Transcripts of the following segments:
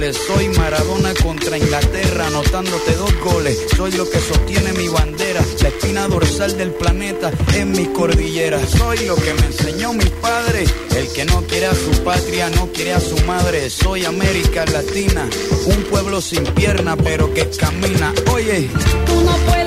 Soy Maradona contra Inglaterra, anotándote dos goles. Soy lo que sostiene mi bandera, la espina dorsal del planeta en mi cordillera. Soy lo que me enseñó mi padre, el que no quiere a su patria, no quiere a su madre. Soy América Latina, un pueblo sin pierna, pero que camina. Oye, tú no puedes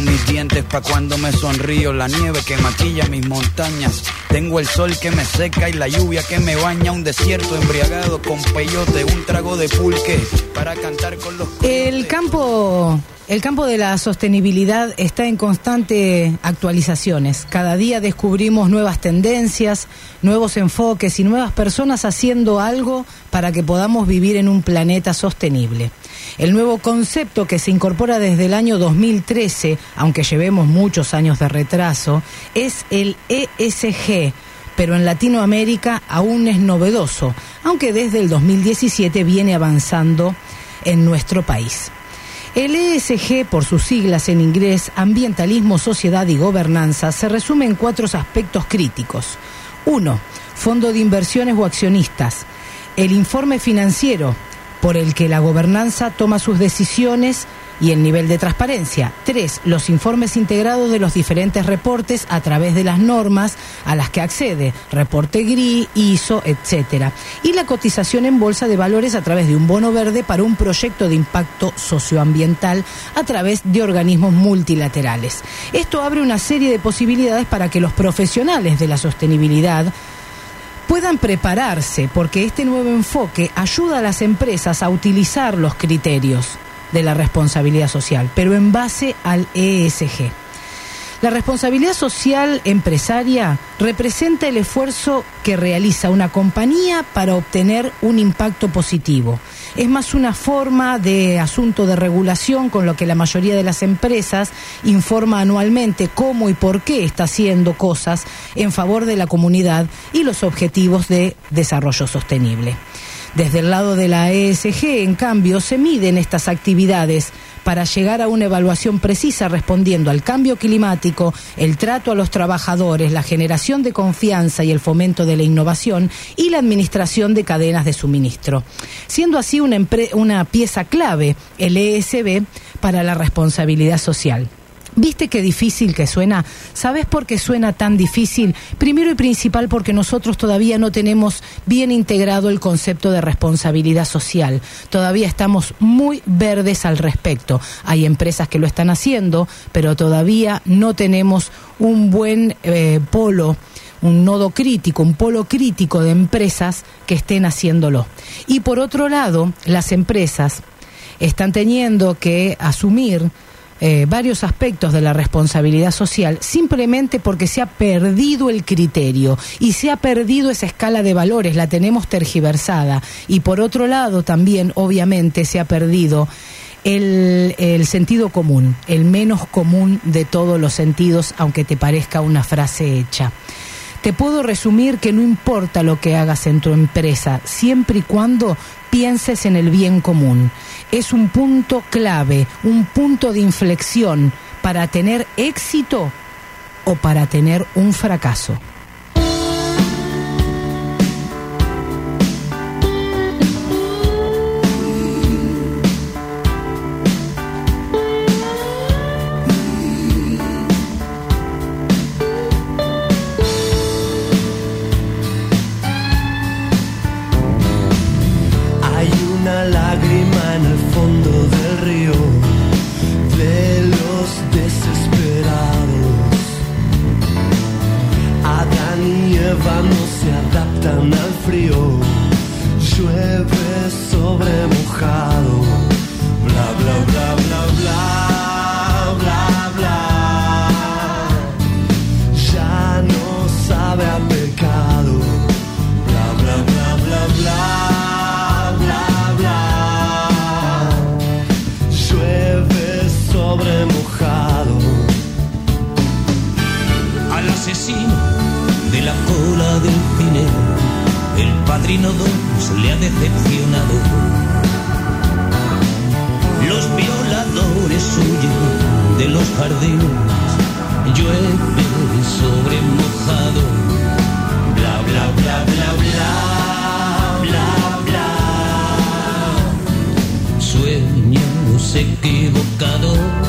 Tengo mis dientes pa' cuando me sonrío, la nieve que maquilla mis montañas. Tengo el sol que me seca y la lluvia que me baña, un desierto embriagado con peyote, un trago de pulque para cantar con los... El campo el campo de la sostenibilidad está en constante actualizaciones. Cada día descubrimos nuevas tendencias, nuevos enfoques y nuevas personas haciendo algo para que podamos vivir en un planeta sostenible. El nuevo concepto que se incorpora desde el año 2013, aunque llevemos muchos años de retraso, es el ESG pero en Latinoamérica aún es novedoso, aunque desde el 2017 viene avanzando en nuestro país. El ESG, por sus siglas en inglés, Ambientalismo, Sociedad y Gobernanza, se resume en cuatro aspectos críticos. Uno, Fondo de inversiones o accionistas. El informe financiero, por el que la gobernanza toma sus decisiones y el nivel de transparencia. Tres, los informes integrados de los diferentes reportes a través de las normas a las que accede, reporte GRI, ISO, etcétera. Y la cotización en bolsa de valores a través de un bono verde para un proyecto de impacto socioambiental a través de organismos multilaterales. Esto abre una serie de posibilidades para que los profesionales de la sostenibilidad puedan prepararse, porque este nuevo enfoque ayuda a las empresas a utilizar los criterios de la responsabilidad social, pero en base al ESG. La responsabilidad social empresaria representa el esfuerzo que realiza una compañía para obtener un impacto positivo. Es más una forma de asunto de regulación con lo que la mayoría de las empresas informa anualmente cómo y por qué está haciendo cosas en favor de la comunidad y los objetivos de desarrollo sostenible. Desde el lado de la ESG, en cambio, se miden estas actividades para llegar a una evaluación precisa respondiendo al cambio climático, el trato a los trabajadores, la generación de confianza y el fomento de la innovación y la administración de cadenas de suministro, siendo así una, pieza clave el ESB para la responsabilidad social. ¿Viste qué difícil que suena? ¿Sabes por qué suena tan difícil? Primero y principal porque nosotros todavía no tenemos bien integrado el concepto de responsabilidad social. Todavía estamos muy verdes al respecto. Hay empresas que lo están haciendo, pero todavía no tenemos un buen eh, polo un nodo crítico, un polo crítico de empresas que estén haciéndolo. Y por otro lado, las empresas están teniendo que asumir eh, varios aspectos de la responsabilidad social simplemente porque se ha perdido el criterio y se ha perdido esa escala de valores, la tenemos tergiversada. Y por otro lado también, obviamente, se ha perdido el, el, sentido común, el menos común de todos los sentidos, aunque te parezca una frase hecha. Te puedo resumir que no importa lo que hagas en tu empresa, siempre y cuando pienses en el bien común. Es un punto clave, un punto de inflexión para tener éxito o para tener un fracaso. equivocado.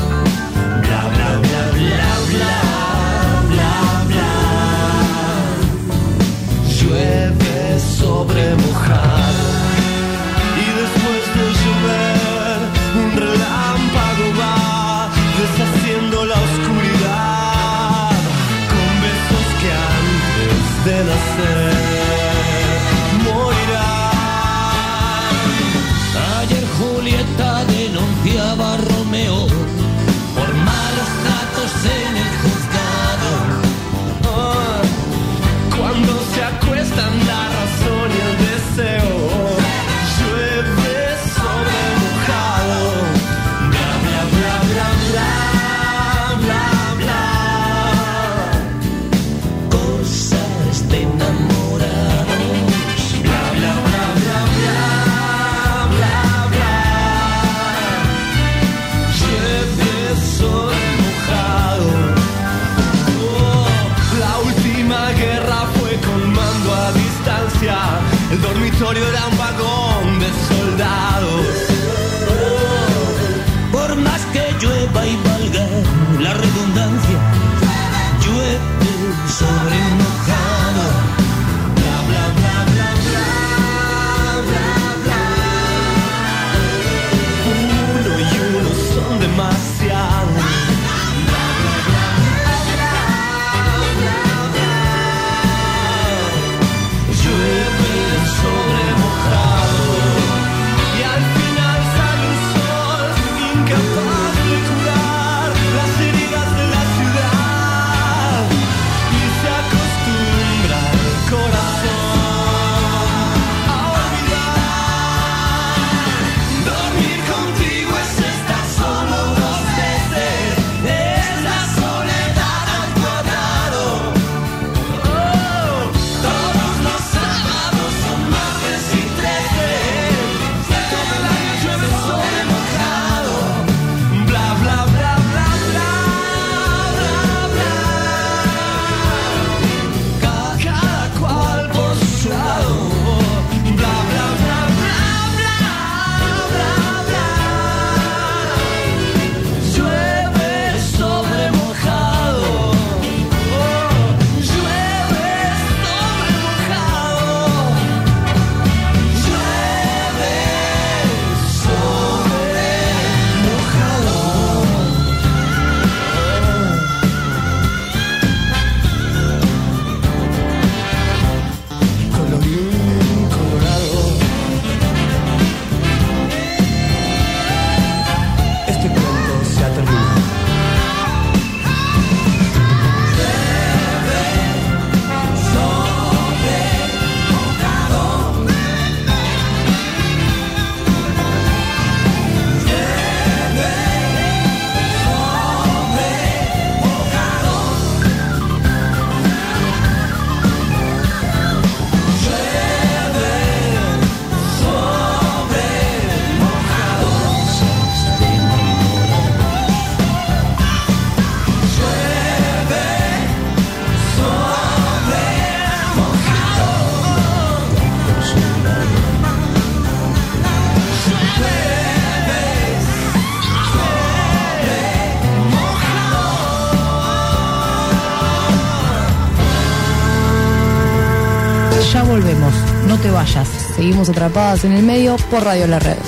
Ya volvemos, no te vayas. Seguimos atrapadas en el medio por Radio La Red.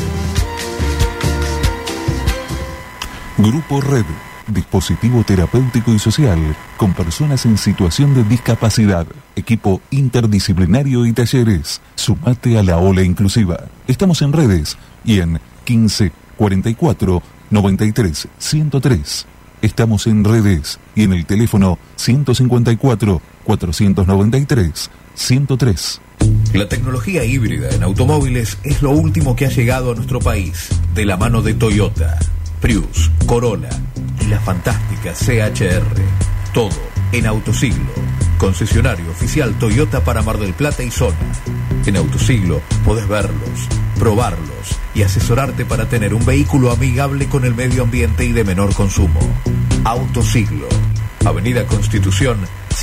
Grupo Red, dispositivo terapéutico y social con personas en situación de discapacidad, equipo interdisciplinario y talleres. Sumate a la ola inclusiva. Estamos en redes y en 1544 93 103. Estamos en redes y en el teléfono 154 493 103. La tecnología híbrida en automóviles es lo último que ha llegado a nuestro país de la mano de Toyota, Prius, Corolla y la fantástica CHR. Todo en Autosiglo, concesionario oficial Toyota para Mar del Plata y zona. En Autosiglo podés verlos, probarlos y asesorarte para tener un vehículo amigable con el medio ambiente y de menor consumo. Autosiglo, Avenida Constitución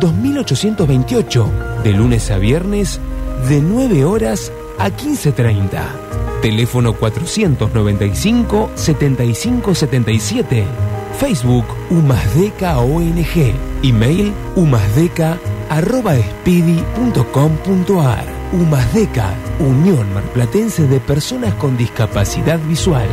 2828, de lunes a viernes, de 9 horas a 15.30. Teléfono 495-7577. Facebook Umasdeca ONG. Email umasdeca arroba speedy.com.ar. Umasdeca, Unión Marplatense de Personas con Discapacidad Visual.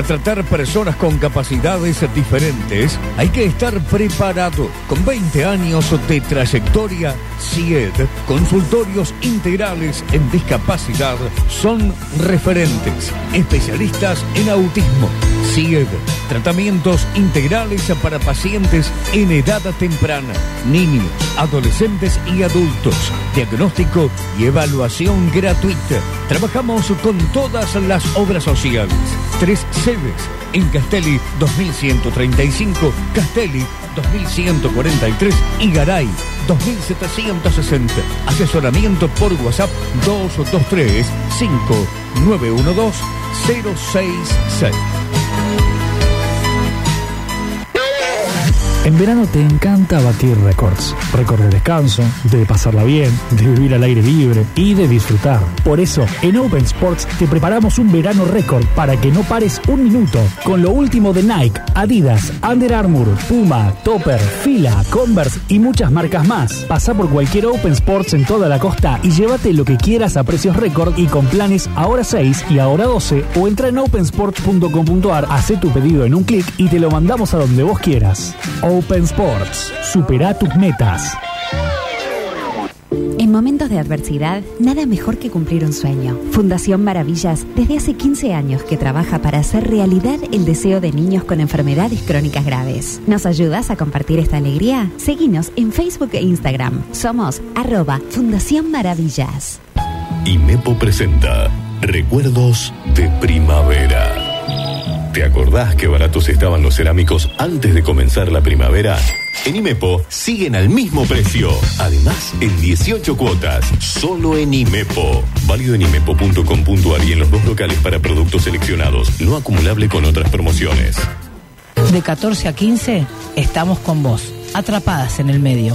Para tratar personas con capacidades diferentes hay que estar preparado. Con 20 años de trayectoria, CIED, consultorios integrales en discapacidad, son referentes, especialistas en autismo. CIED, tratamientos integrales para pacientes en edad temprana, niños, adolescentes y adultos. Diagnóstico y evaluación gratuita. Trabajamos con todas las obras sociales. Tres sedes en Castelli 2135, Castelli 2143 y Garay 2760. Asesoramiento por WhatsApp 223 5912 066. En verano te encanta batir récords. Récord de descanso, de pasarla bien, de vivir al aire libre y de disfrutar. Por eso, en Open Sports te preparamos un verano récord para que no pares un minuto. Con lo último de Nike, Adidas, Under Armour, Puma, Topper, Fila, Converse y muchas marcas más. Pasa por cualquier Open Sports en toda la costa y llévate lo que quieras a precios récord y con planes ahora 6 y ahora 12 o entra en opensports.com.ar, hace tu pedido en un clic y te lo mandamos a donde vos quieras. Open Sports. Supera tus metas. En momentos de adversidad, nada mejor que cumplir un sueño. Fundación Maravillas, desde hace 15 años que trabaja para hacer realidad el deseo de niños con enfermedades crónicas graves. ¿Nos ayudas a compartir esta alegría? Seguinos en Facebook e Instagram. Somos arroba Fundación Maravillas. IMEPO presenta Recuerdos de Primavera. ¿Te acordás qué baratos estaban los cerámicos antes de comenzar la primavera? En Imepo siguen al mismo precio. Además, en 18 cuotas. Solo en Imepo. Válido en imepo.com.ar y en los dos locales para productos seleccionados. No acumulable con otras promociones. De 14 a 15 estamos con vos, atrapadas en el medio.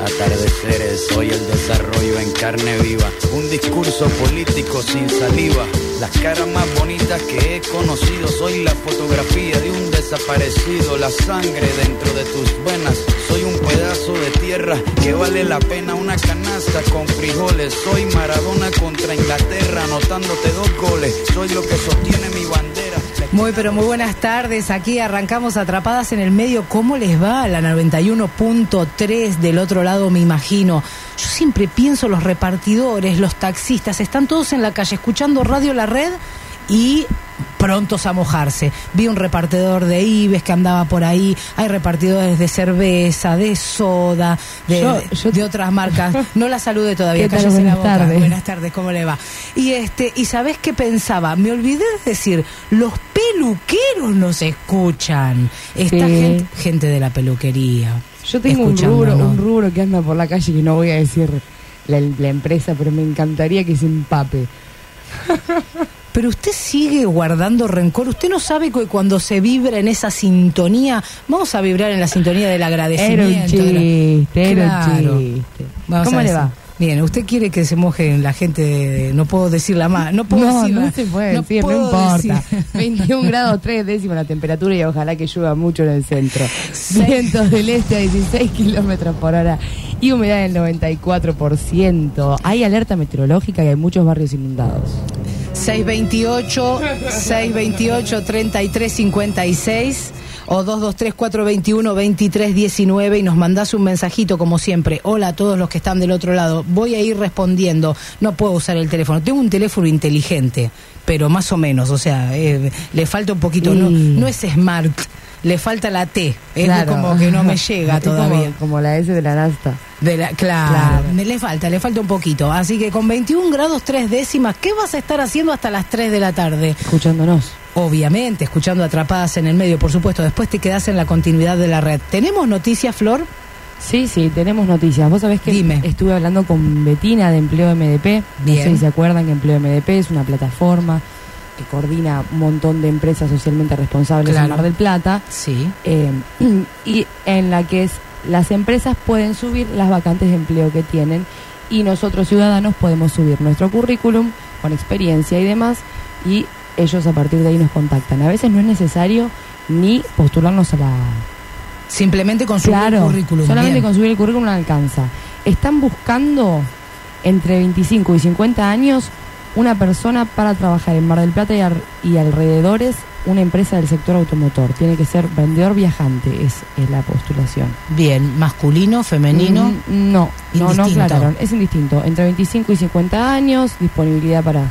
atardeceres. Soy el desarrollo en carne viva, un discurso político sin saliva. Las caras más bonitas que he conocido, soy la fotografía de un desaparecido, la sangre dentro de tus venas. Soy un pedazo de tierra que vale la pena una canasta con frijoles. Soy Maradona contra Inglaterra, anotándote dos goles. Soy lo que sostiene mi bandera. Muy, pero muy buenas tardes. Aquí arrancamos atrapadas en el medio. ¿Cómo les va? La 91.3 del otro lado, me imagino. Yo siempre pienso los repartidores, los taxistas, están todos en la calle escuchando Radio La Red y prontos a mojarse. Vi un repartidor de Ives que andaba por ahí, hay repartidores de cerveza, de soda, de, Yo- de otras marcas. No la salude todavía, ¿Qué tal? cállese la Buenas boca. tardes. Buenas tardes, ¿cómo le va? Y este, y sabes qué pensaba? Me olvidé de decir, los peluqueros nos escuchan. Está Sí. gente, gente de la peluquería. Yo tengo un rubro, un rubro que anda por la calle que no voy a decir la, la empresa, pero me encantaría que se empape. Pero usted sigue guardando rencor. Usted no sabe que cuando se vibra en esa sintonía, vamos a vibrar en la sintonía del Era agradecimiento. un de la- chiste, era Claro. un chiste. Vamos ¿Cómo le va? Bien, usted quiere que se mojen la gente, de- no puedo decirla más, no puedo No, decirla. no se puede no decir, no puedo importa. decir. 21 grados 3 décimos la temperatura y ojalá que llueva mucho en el centro. Vientos del este a 16 kilómetros por hora y humedad del 94%. Hay alerta meteorológica y hay muchos barrios inundados. 628 628 3356 o 223 421 2319 y nos mandás un mensajito como siempre. Hola a todos los que están del otro lado. Voy a ir respondiendo. No puedo usar el teléfono. Tengo un teléfono inteligente, pero más o menos, o sea, eh, le falta un poquito. No, Mm. no es smart. Le falta la T, es Claro. como que no me llega como- todavía. Como, la S de la Nasta. De la, claro, Claro. me le falta, le falta un poquito. Así que con 21 grados 3 décimas, ¿qué vas a estar haciendo hasta las 3 de la tarde? Escuchándonos. Obviamente, escuchando Atrapadas en el Medio, por supuesto. Después te quedas en la continuidad de la red. ¿Tenemos noticias, Flor? Sí, sí, tenemos noticias. Vos sabés que Dime. estuve hablando con Betina de Empleo MDP. No Bien. sé si se acuerdan que Empleo MDP es una plataforma que coordina un montón de empresas socialmente responsables Claro. en Mar del Plata. Sí. eh, y en la que es, las empresas pueden subir las vacantes de empleo que tienen y nosotros ciudadanos podemos subir nuestro currículum con experiencia y demás y ellos a partir de ahí nos contactan. A veces no es necesario ni postularnos a la Simplemente con su Claro, currículum. solamente Bien. con subir el currículum no alcanza. Están buscando entre 25 y 50 años una persona para trabajar en Mar del Plata y, ar- y alrededores una empresa del sector automotor. Tiene que ser vendedor viajante, es, es la postulación. Bien, masculino, femenino. Mm, no, no, no aclararon. Es indistinto. Entre 25 y 50 años, disponibilidad para,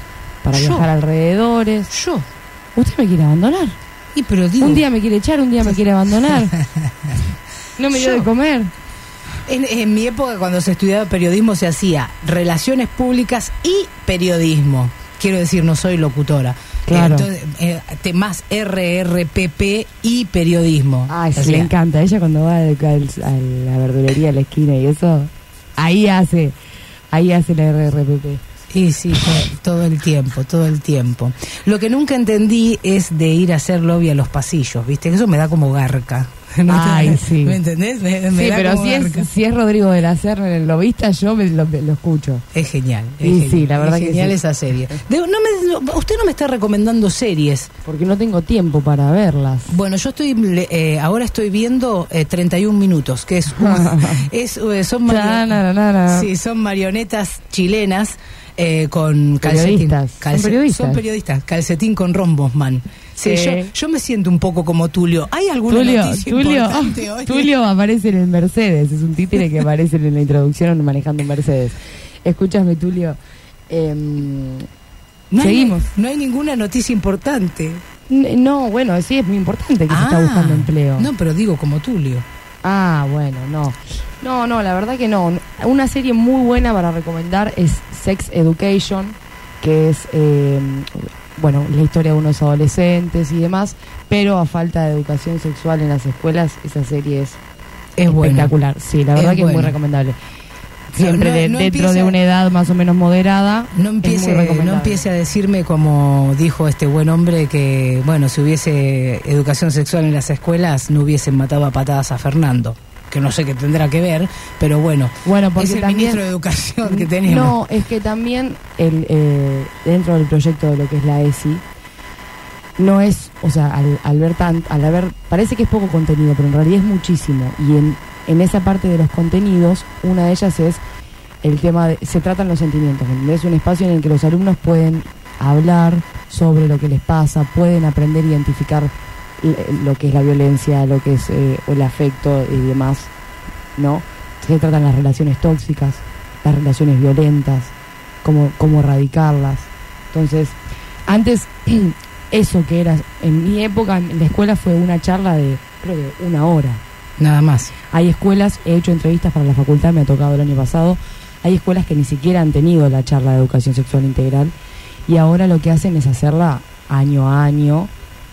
para Yo. viajar alrededores. Yo. ¿Usted me quiere abandonar? Y pero digo, Un día me quiere echar, un día me quiere abandonar. No me dio de comer. En, en mi época, cuando se estudiaba periodismo, se hacía relaciones públicas y periodismo. Quiero decir, no soy locutora. Claro. Entonces, eh, te- más RRPP y periodismo. Ay, sí, O sea, le encanta. Ella cuando va al- al- a la verdulería a la esquina y eso, ahí hace, ahí hace la RRPP. Y sí, to- todo, el tiempo, todo el tiempo. Lo que nunca entendí es de ir a hacer lobby a los pasillos, ¿viste? Eso me da como garca. ¿No te- Ay, sí. ¿Me entendés? Me, me sí, pero si es, si es Rodrigo de la Serna el lobista, yo me lo, lo escucho. Es genial. Es Y genial, sí, la verdad es que genial sí. esa serie. De- no me- no- usted no me está recomendando series. Porque no tengo tiempo para verlas. Bueno, yo estoy eh, ahora estoy viendo eh, 31 minutos, que es, es eh, son, mario- Chanarara. sí, son marionetas chilenas eh, con calcetín. Periodistas. Son periodistas. Son periodistas, calcetín con rombos, man. Sí, Sí. yo, yo me siento un poco como Tulio. ¿Hay alguna Tulio, noticia Tulio, importante hoy? Tulio aparece en el Mercedes, es un títere que aparece en la introducción manejando un Mercedes. Escúchame, Tulio. em, No hay- seguimos. no hay ninguna noticia importante. No, bueno, sí, es muy importante que se está Ah, buscando empleo. No, pero digo como Tulio. Ah, bueno, no. No, no, la verdad que no. Una serie muy buena para recomendar es Sex Education, que es, eh, bueno, la historia de unos adolescentes y demás, pero a falta de educación sexual en las escuelas, esa serie es, Es buena. espectacular. Sí, la verdad Es que es muy recomendable. Siempre No, de- no dentro empieza- de una edad más o menos moderada. No empiece, no empiece a decirme como dijo este buen hombre que, bueno, si hubiese educación sexual en las escuelas no hubiesen matado a patadas a Fernando. Que no sé qué tendrá que ver, pero bueno, Bueno, porque es el también- ministro de Educación que tenemos. No, es que también el, eh, dentro del proyecto de lo que es la ESI, no es, o sea, al, al ver tan, al haber, parece que es poco contenido, pero en realidad es muchísimo. Y en, en esa parte de los contenidos, una de ellas es el tema de, se tratan los sentimientos, ¿me Es un espacio en el que los alumnos pueden hablar sobre lo que les pasa, pueden aprender a identificar lo que es la violencia, lo que es eh, el afecto y demás, ¿no? Se tratan las relaciones tóxicas, las relaciones violentas, cómo, cómo erradicarlas. Entonces, Antes, eso que era, en mi época, en la escuela fue una charla de, creo que una hora. Nada más. Hay escuelas, he hecho entrevistas para la facultad, me ha tocado el año pasado, hay escuelas que ni siquiera han tenido la charla de educación sexual integral y ahora lo que hacen es hacerla año a año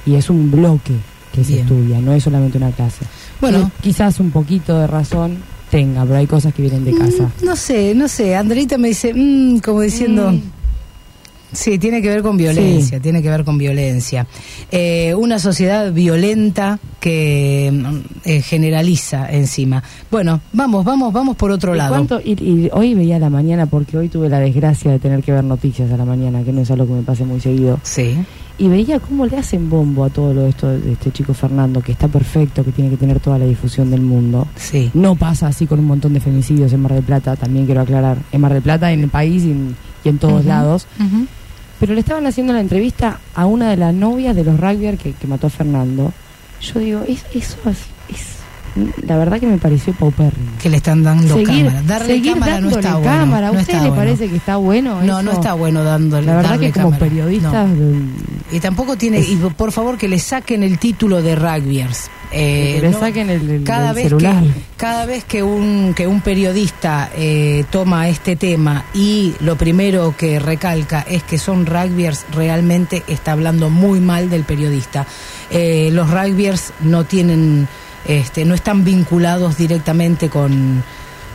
y es un bloque que se estudia, no es solamente una clase. Bueno. Y quizás un poquito de razón tenga, pero hay cosas que vienen de casa. No sé, no sé. Andreita me dice, mm, como diciendo. Sí, tiene que ver con violencia, tiene que ver con violencia. Eh, una sociedad violenta que mm, eh, generaliza encima. Bueno, vamos, vamos, vamos por otro ¿Y lado. cuánto- y, y hoy veía a la mañana, porque hoy tuve la desgracia de tener que ver noticias a la mañana, que no es algo que me pase muy seguido. Sí. Y veía cómo le hacen bombo a todo lo esto de este chico Fernando, que está perfecto, que tiene que tener toda la difusión del mundo. Sí. No pasa así con un montón de femicidios en Mar del Plata, también quiero aclarar. En Mar del Plata, en el país y en, y en todos lados. Pero le estaban haciendo la entrevista a una de las novias de los rugbyers que, que mató a Fernando. Yo digo, es- eso es, es- La verdad que me pareció paupérrimo. Que le están dando Seguir- cámara. Darle seguir cámara no está bueno. cámara. ¿A no usted le bueno. parece que está bueno? No, eso? no está bueno dándole. La verdad darle que como periodistas... No. Y tampoco tiene, y por favor que le saquen el título de rugbyers. Eh, que le no- saquen el, el- cada el vez celular. que cada vez que un que un periodista eh, toma este tema y lo primero que recalca es que son rugbyers realmente está hablando muy mal del periodista Eh, los rugbyers no tienen este no están vinculados directamente con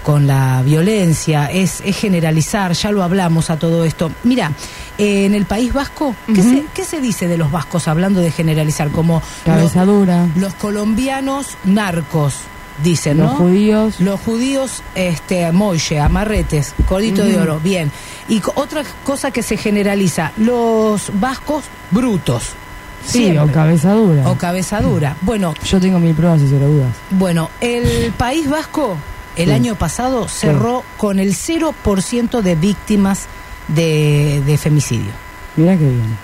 con la violencia, es, es generalizar, ya lo hablamos a todo esto. Mira, eh, en el País Vasco, ¿qué, se, qué se dice de los vascos hablando de generalizar? Como Cabeza dura. los colombianos narcos, dicen, Los ¿no? judíos. Los judíos, este, molle, amarretes, codito de oro, bien. Y otra cosa que se generaliza, los vascos brutos. Sí, Siempre. o cabeza dura. O cabeza dura. Bueno, Yo tengo mil pruebas y cero dudas. bueno, el País Vasco el Sí. año pasado cerró con el 0% de víctimas de, de femicidio. Mira qué bien.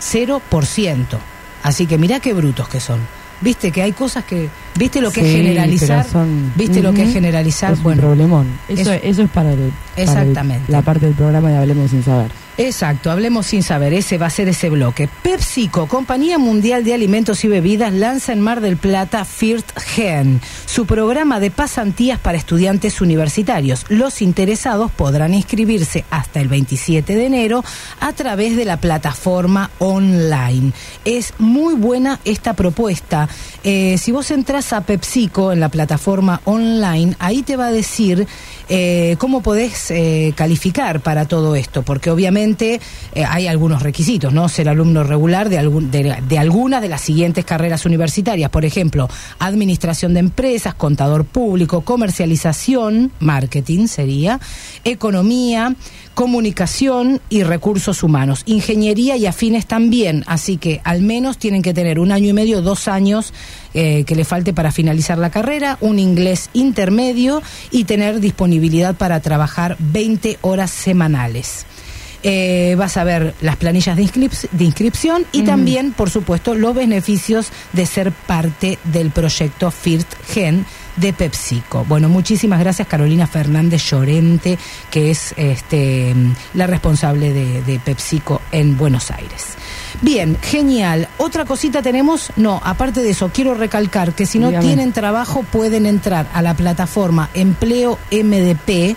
0%. Así que mirá qué brutos que son. Viste que hay cosas que... ¿Viste lo que es generalizar? son- ¿Viste lo que es generalizar? Es un bueno, problemón. Eso, es- eso es para, el, para el- Exactamente. la parte del programa de Hablemos sin saber. Exacto, hablemos sin saber, ese va a ser ese bloque. PepsiCo, Compañía Mundial de Alimentos y Bebidas, lanza en Mar del Plata First Gen, su programa de pasantías para estudiantes universitarios. Los interesados podrán inscribirse hasta el 27 de enero a través de la plataforma online. Es muy buena esta propuesta. Eh, si vos entras a PepsiCo en la plataforma online, ahí te va a decir eh, cómo podés eh, calificar para todo esto, porque obviamente eh, hay algunos requisitos, ¿no? Ser alumno regular de, algún, de, de alguna de las siguientes carreras universitarias, por ejemplo, administración de empresas, contador público, comercialización, marketing sería, economía, comunicación y recursos humanos, ingeniería y afines también, así que al menos tienen que tener un año y medio, dos años eh, que le falte para finalizar la carrera, un inglés intermedio y tener disponibilidad para trabajar 20 horas semanales. Eh, vas a ver las planillas de, inscrip- de inscripción y Mm. también, por supuesto, los beneficios de ser parte del proyecto First Gen de PepsiCo. Bueno, muchísimas gracias Carolina Fernández Llorente, que es este, la responsable de, de PepsiCo en Buenos Aires. Bien, genial. Otra cosita tenemos, no, aparte de eso, quiero recalcar que si no tienen trabajo pueden entrar a la plataforma Empleo MDP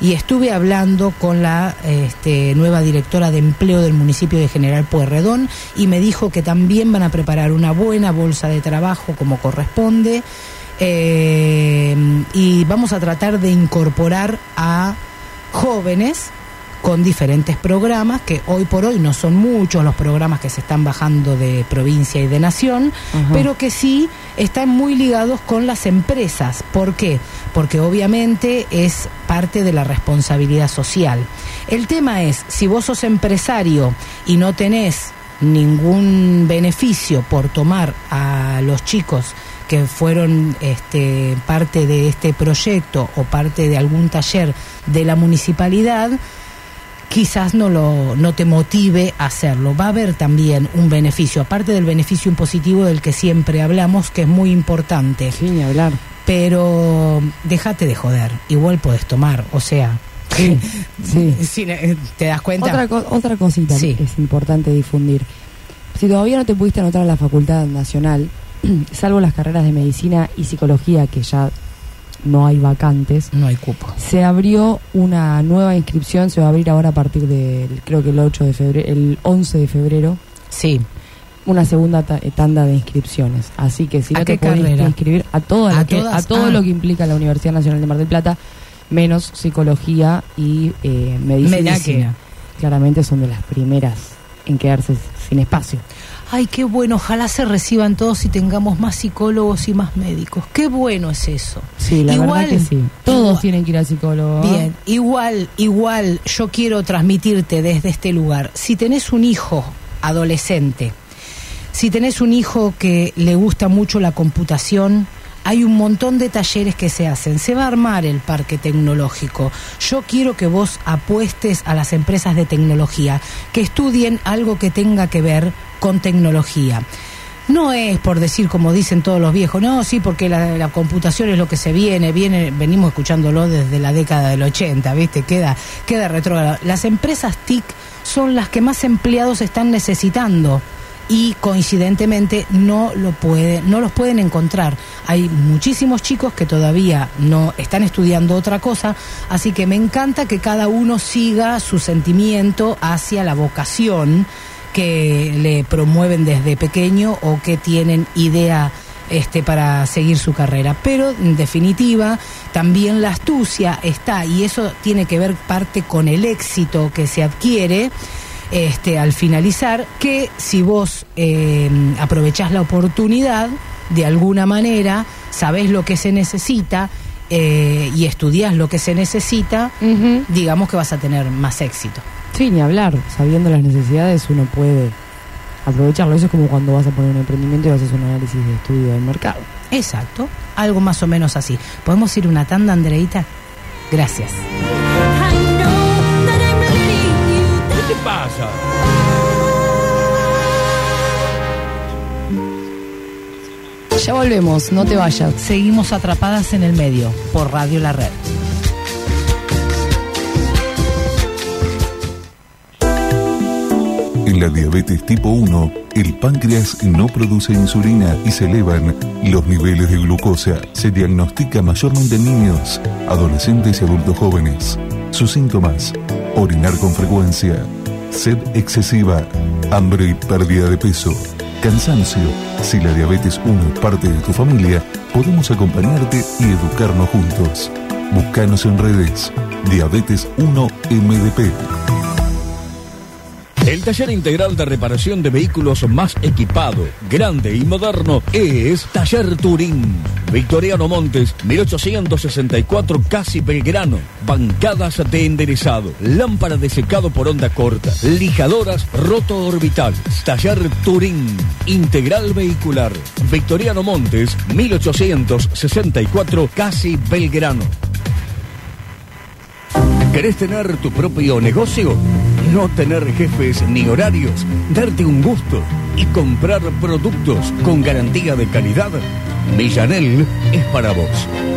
y estuve hablando con la este, nueva directora de empleo del municipio de General Pueyrredón y me dijo que también van a preparar una buena bolsa de trabajo como corresponde eh, y vamos a tratar de incorporar a jóvenes con diferentes programas, que hoy por hoy no son muchos los programas que se están bajando de provincia y de nación, pero que sí están muy ligados con las empresas. ¿Por qué? Porque obviamente es parte de la responsabilidad social. El tema es, si vos sos empresario y no tenés ningún beneficio por tomar a los chicos que fueron este, parte de este proyecto o parte de algún taller de la municipalidad, quizás no lo no te motive a hacerlo. Va a haber también un beneficio, aparte del beneficio impositivo del que siempre hablamos, que es muy importante. Sí, ni hablar. Pero déjate de joder, igual podés tomar, o sea, Sí. si, eh, te das cuenta. Otra, co- otra cosita Sí. que es importante difundir. Si todavía no te pudiste anotar a la Facultad Nacional, salvo las carreras de medicina y psicología, que ya no hay vacantes, no hay cupo. se abrió una nueva inscripción, se va a abrir ahora a partir del, creo que el 8 de febrero, el 11 de febrero. Sí. Una segunda ta- eh, tanda de inscripciones. Así que si ¿A no te carrera? inscribir a, toda ¿A la que- todas? a todo Ah. lo que implica la Universidad Nacional de Mar del Plata, menos psicología y eh, medicina, Medicina. que claramente son de las primeras en quedarse sin espacio. Ay, qué bueno, ojalá se reciban todos y tengamos más psicólogos y más médicos. Qué bueno es eso. Sí, la Igual- verdad que sí. Todos igual- tienen que ir al psicólogo. ¿eh? Bien, igual, igual yo quiero transmitirte desde este lugar. Si tenés un hijo adolescente, si tenés un hijo que le gusta mucho la computación, hay un montón de talleres que se hacen. Se va a armar el parque tecnológico. Yo quiero que vos apuestes a las empresas de tecnología, que estudien algo que tenga que ver con tecnología. No es por decir como dicen todos los viejos, no, sí, porque la, computación es lo que se viene, viene, venimos escuchándolo desde la década del 80, ¿viste? Queda, queda retrógrado. Las empresas TIC son las que más empleados están necesitando y coincidentemente no lo puede, no los pueden encontrar. Hay muchísimos chicos que todavía no están estudiando otra cosa, así que me encanta que cada uno siga su sentimiento hacia la vocación que le promueven desde pequeño o que tienen idea este para seguir su carrera. Pero en definitiva, también la astucia está y eso tiene que ver parte con el éxito que se adquiere este, al finalizar, que si vos eh, aprovechás la oportunidad, de alguna manera, sabés lo que se necesita eh, y estudiás lo que se necesita, digamos que vas a tener más éxito. Sí, ni hablar. Sabiendo las necesidades uno puede aprovecharlo. Eso es como cuando vas a poner un emprendimiento y haces un análisis de estudio del mercado. Exacto, algo más o menos así. ¿Podemos ir una tanda, Andreita? Gracias. Ya volvemos, no te vayas. Seguimos atrapadas en el medio por Radio La Red. En la diabetes tipo 1, el páncreas no produce insulina y se elevan los niveles de glucosa. Se diagnostica mayormente en niños, adolescentes y adultos jóvenes. Sus síntomas, orinar con frecuencia, sed excesiva, hambre y pérdida de peso, cansancio. Si la diabetes 1 es parte de tu familia, podemos acompañarte y educarnos juntos. Búscanos en redes. Diabetes 1 MDP. Taller integral de reparación de vehículos más equipado, grande y moderno es Taller Turín. Victoriano Montes, 1864, casi Belgrano. Bancadas de enderezado, lámpara de secado por onda corta, lijadoras rotoorbitales. Taller Turín, integral vehicular. Victoriano Montes, 1864, casi Belgrano. ¿Querés tener tu propio negocio? No tener jefes ni horarios, darte un gusto y comprar productos con garantía de calidad. Millanel es para vos.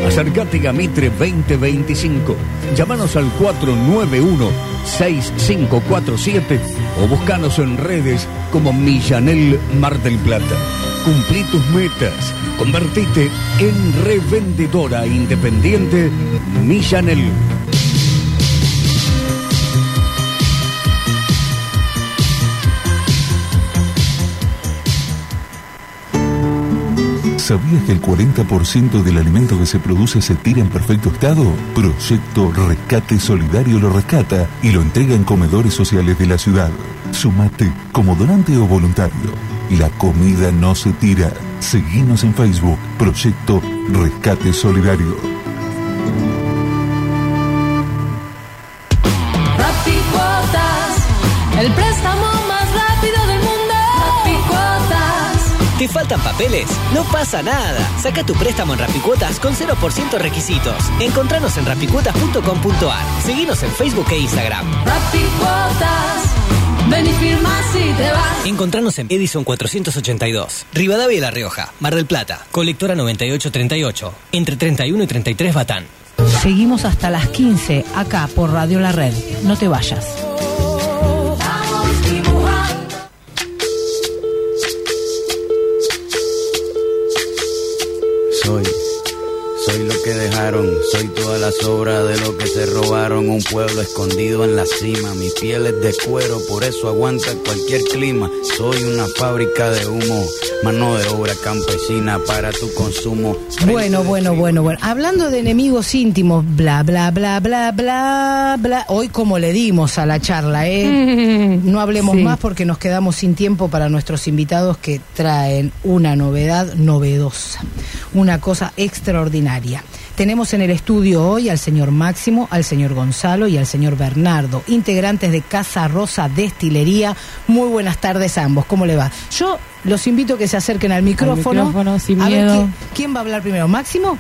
Acércate a Mitre 2025. Llámanos al 491-6547 o buscanos en redes como Millanel Mar del Plata. Cumplí tus metas. Convertite en revendedora independiente Millanel. ¿Sabías que el 40% del alimento que se produce se tira en perfecto estado? Proyecto Rescate Solidario lo rescata y lo entrega en comedores sociales de la ciudad. Sumate como donante o voluntario. La comida no se tira. Seguinos en Facebook. Proyecto Rescate Solidario. ¿Te faltan papeles? No pasa nada. Saca tu préstamo en Rapicuotas con 0% requisitos. Encontranos en rapicuotas.com.ar. Seguinos en Facebook e Instagram. Rapicuotas. Ven y firma si te vas. Encontranos en Edison 482, Rivadavia y La Rioja, Mar del Plata, colectora 9838, entre 31 y 33 Batán. Seguimos hasta las 15 acá por Radio La Red. No te vayas. Soy, soy lo que dejaron, soy toda la sobra de lo que se robaron. Un pueblo escondido en la cima, mi piel es de cuero, por eso aguanta cualquier clima. Soy una fábrica de humo, mano de obra campesina para tu consumo. Bueno, bueno, bueno, bueno. Hablando de enemigos íntimos, bla, bla, bla, bla, bla, bla. Hoy como le dimos a la charla, ¿eh? No hablemos Sí. más porque nos quedamos sin tiempo para nuestros invitados que traen una novedad novedosa, una cosa extraordinaria. Tenemos en el estudio hoy al señor Máximo, al señor Gonzalo y al señor Bernardo, integrantes de Casa Rosa Destilería. Muy buenas tardes a ambos. ¿Cómo le va? Yo los invito a que se acerquen al micrófono. micrófono, sin a ver quién, quién va a hablar primero. ¿Máximo?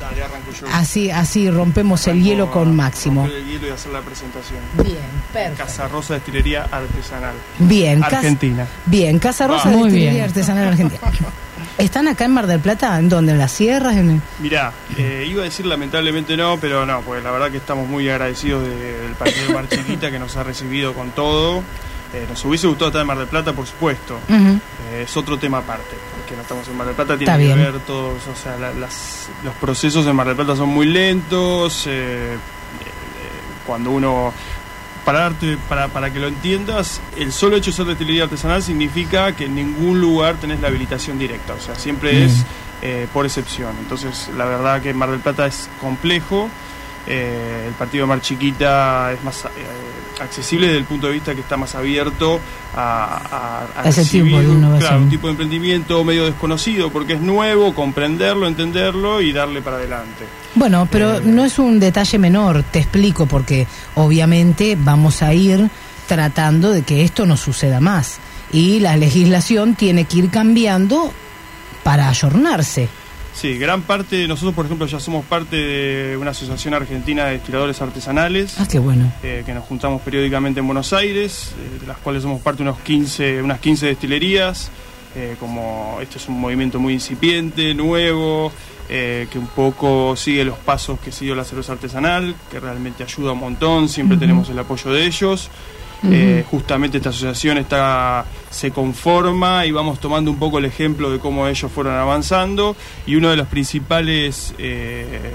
Dale, arranco yo. Así, así rompemos el hielo con Máximo. Romper el hielo y hacer la presentación. Bien, perfecto. Casa Rosa Destilería Artesanal. Bien, Argentina. Bien, Casa Rosa Destilería bien. Artesanal Argentina. ¿Están acá en Mar del Plata? ¿En dónde? ¿En las sierras? ¿En el- Mirá, eh, iba a decir lamentablemente no, pero no, porque la verdad que estamos muy agradecidos de- del partido de Mar Chiquita que nos ha recibido con todo. Eh, nos hubiese gustado estar en Mar del Plata, por supuesto. Eh, es otro tema aparte, porque no estamos en Mar del Plata, tiene Está que bien. ver todos, o sea, la- las- los procesos en Mar del Plata son muy lentos. eh, cuando uno para darte, para, para que lo entiendas, el solo hecho de ser destilería artesanal significa que en ningún lugar tenés la habilitación directa, o sea, siempre es eh, por excepción. Entonces, la verdad que Mar del Plata es complejo. eh, el partido de Mar Chiquita es más eh, accesible desde el punto de vista que está más abierto a, a, a tipo recibir, innovación. claro, un tipo de emprendimiento medio desconocido porque es nuevo, comprenderlo, entenderlo y darle para adelante. Bueno, pero no es un detalle menor, te explico, porque obviamente vamos a ir tratando de que esto no suceda más. Y la legislación tiene que ir cambiando para ayornarse. Sí, gran parte, nosotros por ejemplo ya somos parte de una asociación argentina de destiladores artesanales. Ah, qué bueno. eh, que nos juntamos periódicamente en Buenos Aires, eh, de las cuales somos parte de unos 15, unas 15 destilerías. eh, como este es un movimiento muy incipiente, nuevo, que un poco sigue los pasos que siguió la cerveza artesanal, que realmente ayuda un montón, siempre tenemos el apoyo de ellos. Eh, justamente esta asociación está se conforma y vamos tomando un poco el ejemplo de cómo ellos fueron avanzando. Y uno de los principales eh,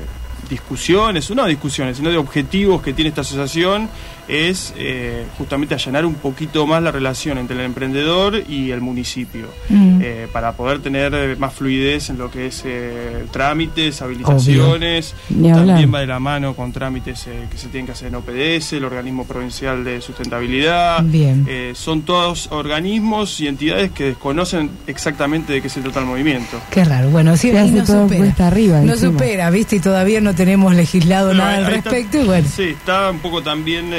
discusiones, no discusiones, sino de objetivos que tiene esta asociación es eh, justamente allanar un poquito más la relación entre el emprendedor y el municipio, Mm. eh, para poder tener eh, más fluidez en lo que es eh, trámites, habilitaciones, también va de la mano con trámites eh, que se tienen que hacer en OPDS, el Organismo Provincial de Sustentabilidad. Bien. Eh, son todos organismos y entidades que desconocen exactamente de qué se trata el movimiento. Qué raro. Bueno, sí, hace no todo supera. cuesta arriba, no encima. supera, ¿viste? Y todavía no tenemos legislado nada ahí- al está- respecto. Y bueno, Sí, está un poco también.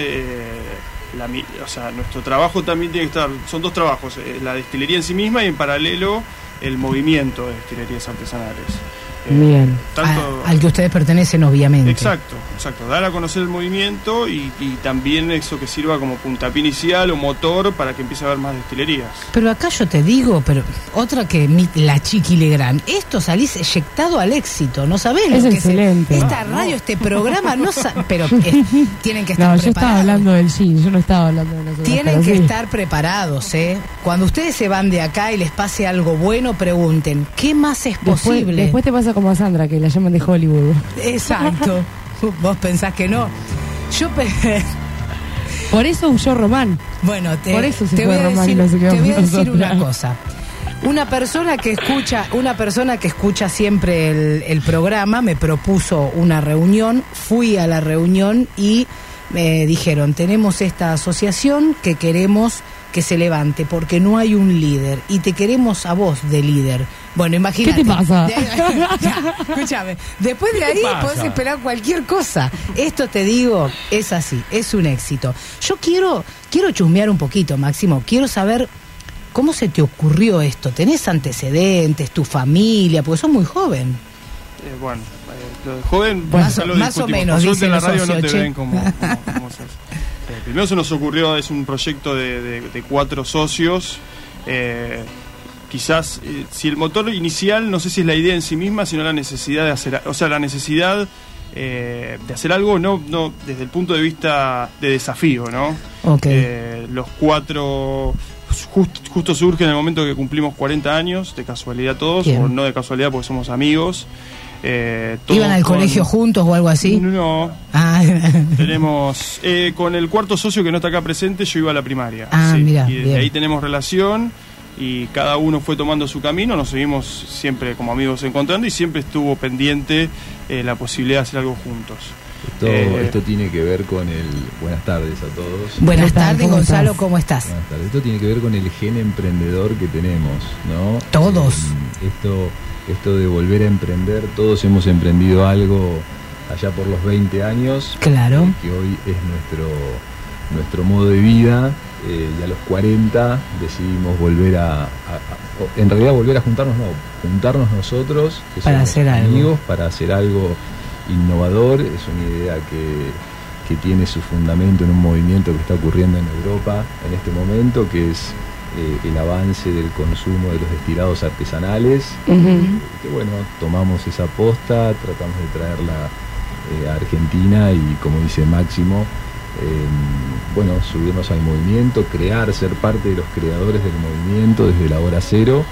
La o sea, nuestro trabajo también tiene que estar. Son dos trabajos: eh, la destilería en sí misma y en paralelo el movimiento de destilerías artesanales. Bien. tanto- A- al que ustedes pertenecen, obviamente. Exacto, exacto. Dar a conocer el movimiento y, y también eso que sirva como puntapié inicial o motor para que empiece a haber más destilerías. Pero acá yo te digo, pero otra que mi- la Chiqui Legrand, esto salís eyectado al éxito, ¿no sabés? Es lo que se- excelente. esta radio, este programa, no pero eh, tienen que estar No, yo estaba preparados. hablando del jean, yo no estaba hablando de nosotros. Tienen que sí. estar preparados, ¿eh? Cuando ustedes se van de acá y les pase algo bueno, pregunten, ¿qué más es Después, posible? después te pasa como a Sandra, que la llaman de Hollywood. Exacto. Vos pensás que no. Yo pe- Por eso huyó Román. Bueno, te, Por eso se te voy a Román decir, no se te voy a decir una cosa. Una persona que escucha, una persona que escucha siempre el, el programa me propuso una reunión, fui a la reunión y me dijeron, tenemos esta asociación que queremos que se levante porque no hay un líder y te queremos a vos de líder. Bueno, imagínate. ¿Qué te pasa? De- Ya, escúchame, después de ¿Qué ahí podés esperar cualquier cosa. Esto te digo, es así, es un éxito. Yo quiero, quiero chusmear un poquito, Máximo, quiero saber cómo se te ocurrió esto. ¿Tenés antecedentes, tu familia? Porque sos muy joven. Eh, bueno, eh, joven, Más ya o- lo más o menos, dicen en la radio no te che. ven como, como- como sos. Eh, primero se nos ocurrió, es un proyecto de, de- de cuatro socios. eh, quizás, eh, si el motor inicial, no sé si es la idea en sí misma, sino la necesidad de hacer, o sea, la necesidad eh, de hacer algo no, no desde el punto de vista de desafío, ¿no? Ok. Eh, los cuatro just- justo surge en el momento que cumplimos 40 años, de casualidad todos, Bien. o no de casualidad porque somos amigos. Eh, ¿Iban al con- colegio juntos o algo así? No. Ah, Tenemos, eh, con el cuarto socio que no está acá presente, yo iba a la primaria. Ah, mira, Y desde bien. ahí tenemos relación y cada uno fue tomando su camino, nos seguimos siempre como amigos encontrando y siempre estuvo pendiente eh, la posibilidad de hacer algo juntos. Esto, Eh, esto tiene que ver con el. Buenas tardes a todos. Buenas tardes, ¿Cómo Gonzalo, estás? ¿cómo estás? Buenas tardes. Esto tiene que ver con el gen emprendedor que tenemos, ¿no? Todos. Eh, esto, esto de volver a emprender, todos hemos emprendido algo allá por los 20 años. Claro. que hoy es nuestro, nuestro modo de vida. Eh, y a los 40 decidimos volver a, a- a- o En realidad, volver a juntarnos, no. Juntarnos nosotros, que Para somos hacer algo. amigos, para hacer algo innovador. Es una idea que, que tiene su fundamento en un movimiento que está ocurriendo en Europa en este momento, que es eh, el avance del consumo de los destilados artesanales. Ujú. Que bueno, tomamos esa posta, tratamos de traerla eh, a Argentina y como dice Máximo, eh, bueno, subirnos al movimiento, crear, ser parte de los creadores del movimiento desde la hora cero.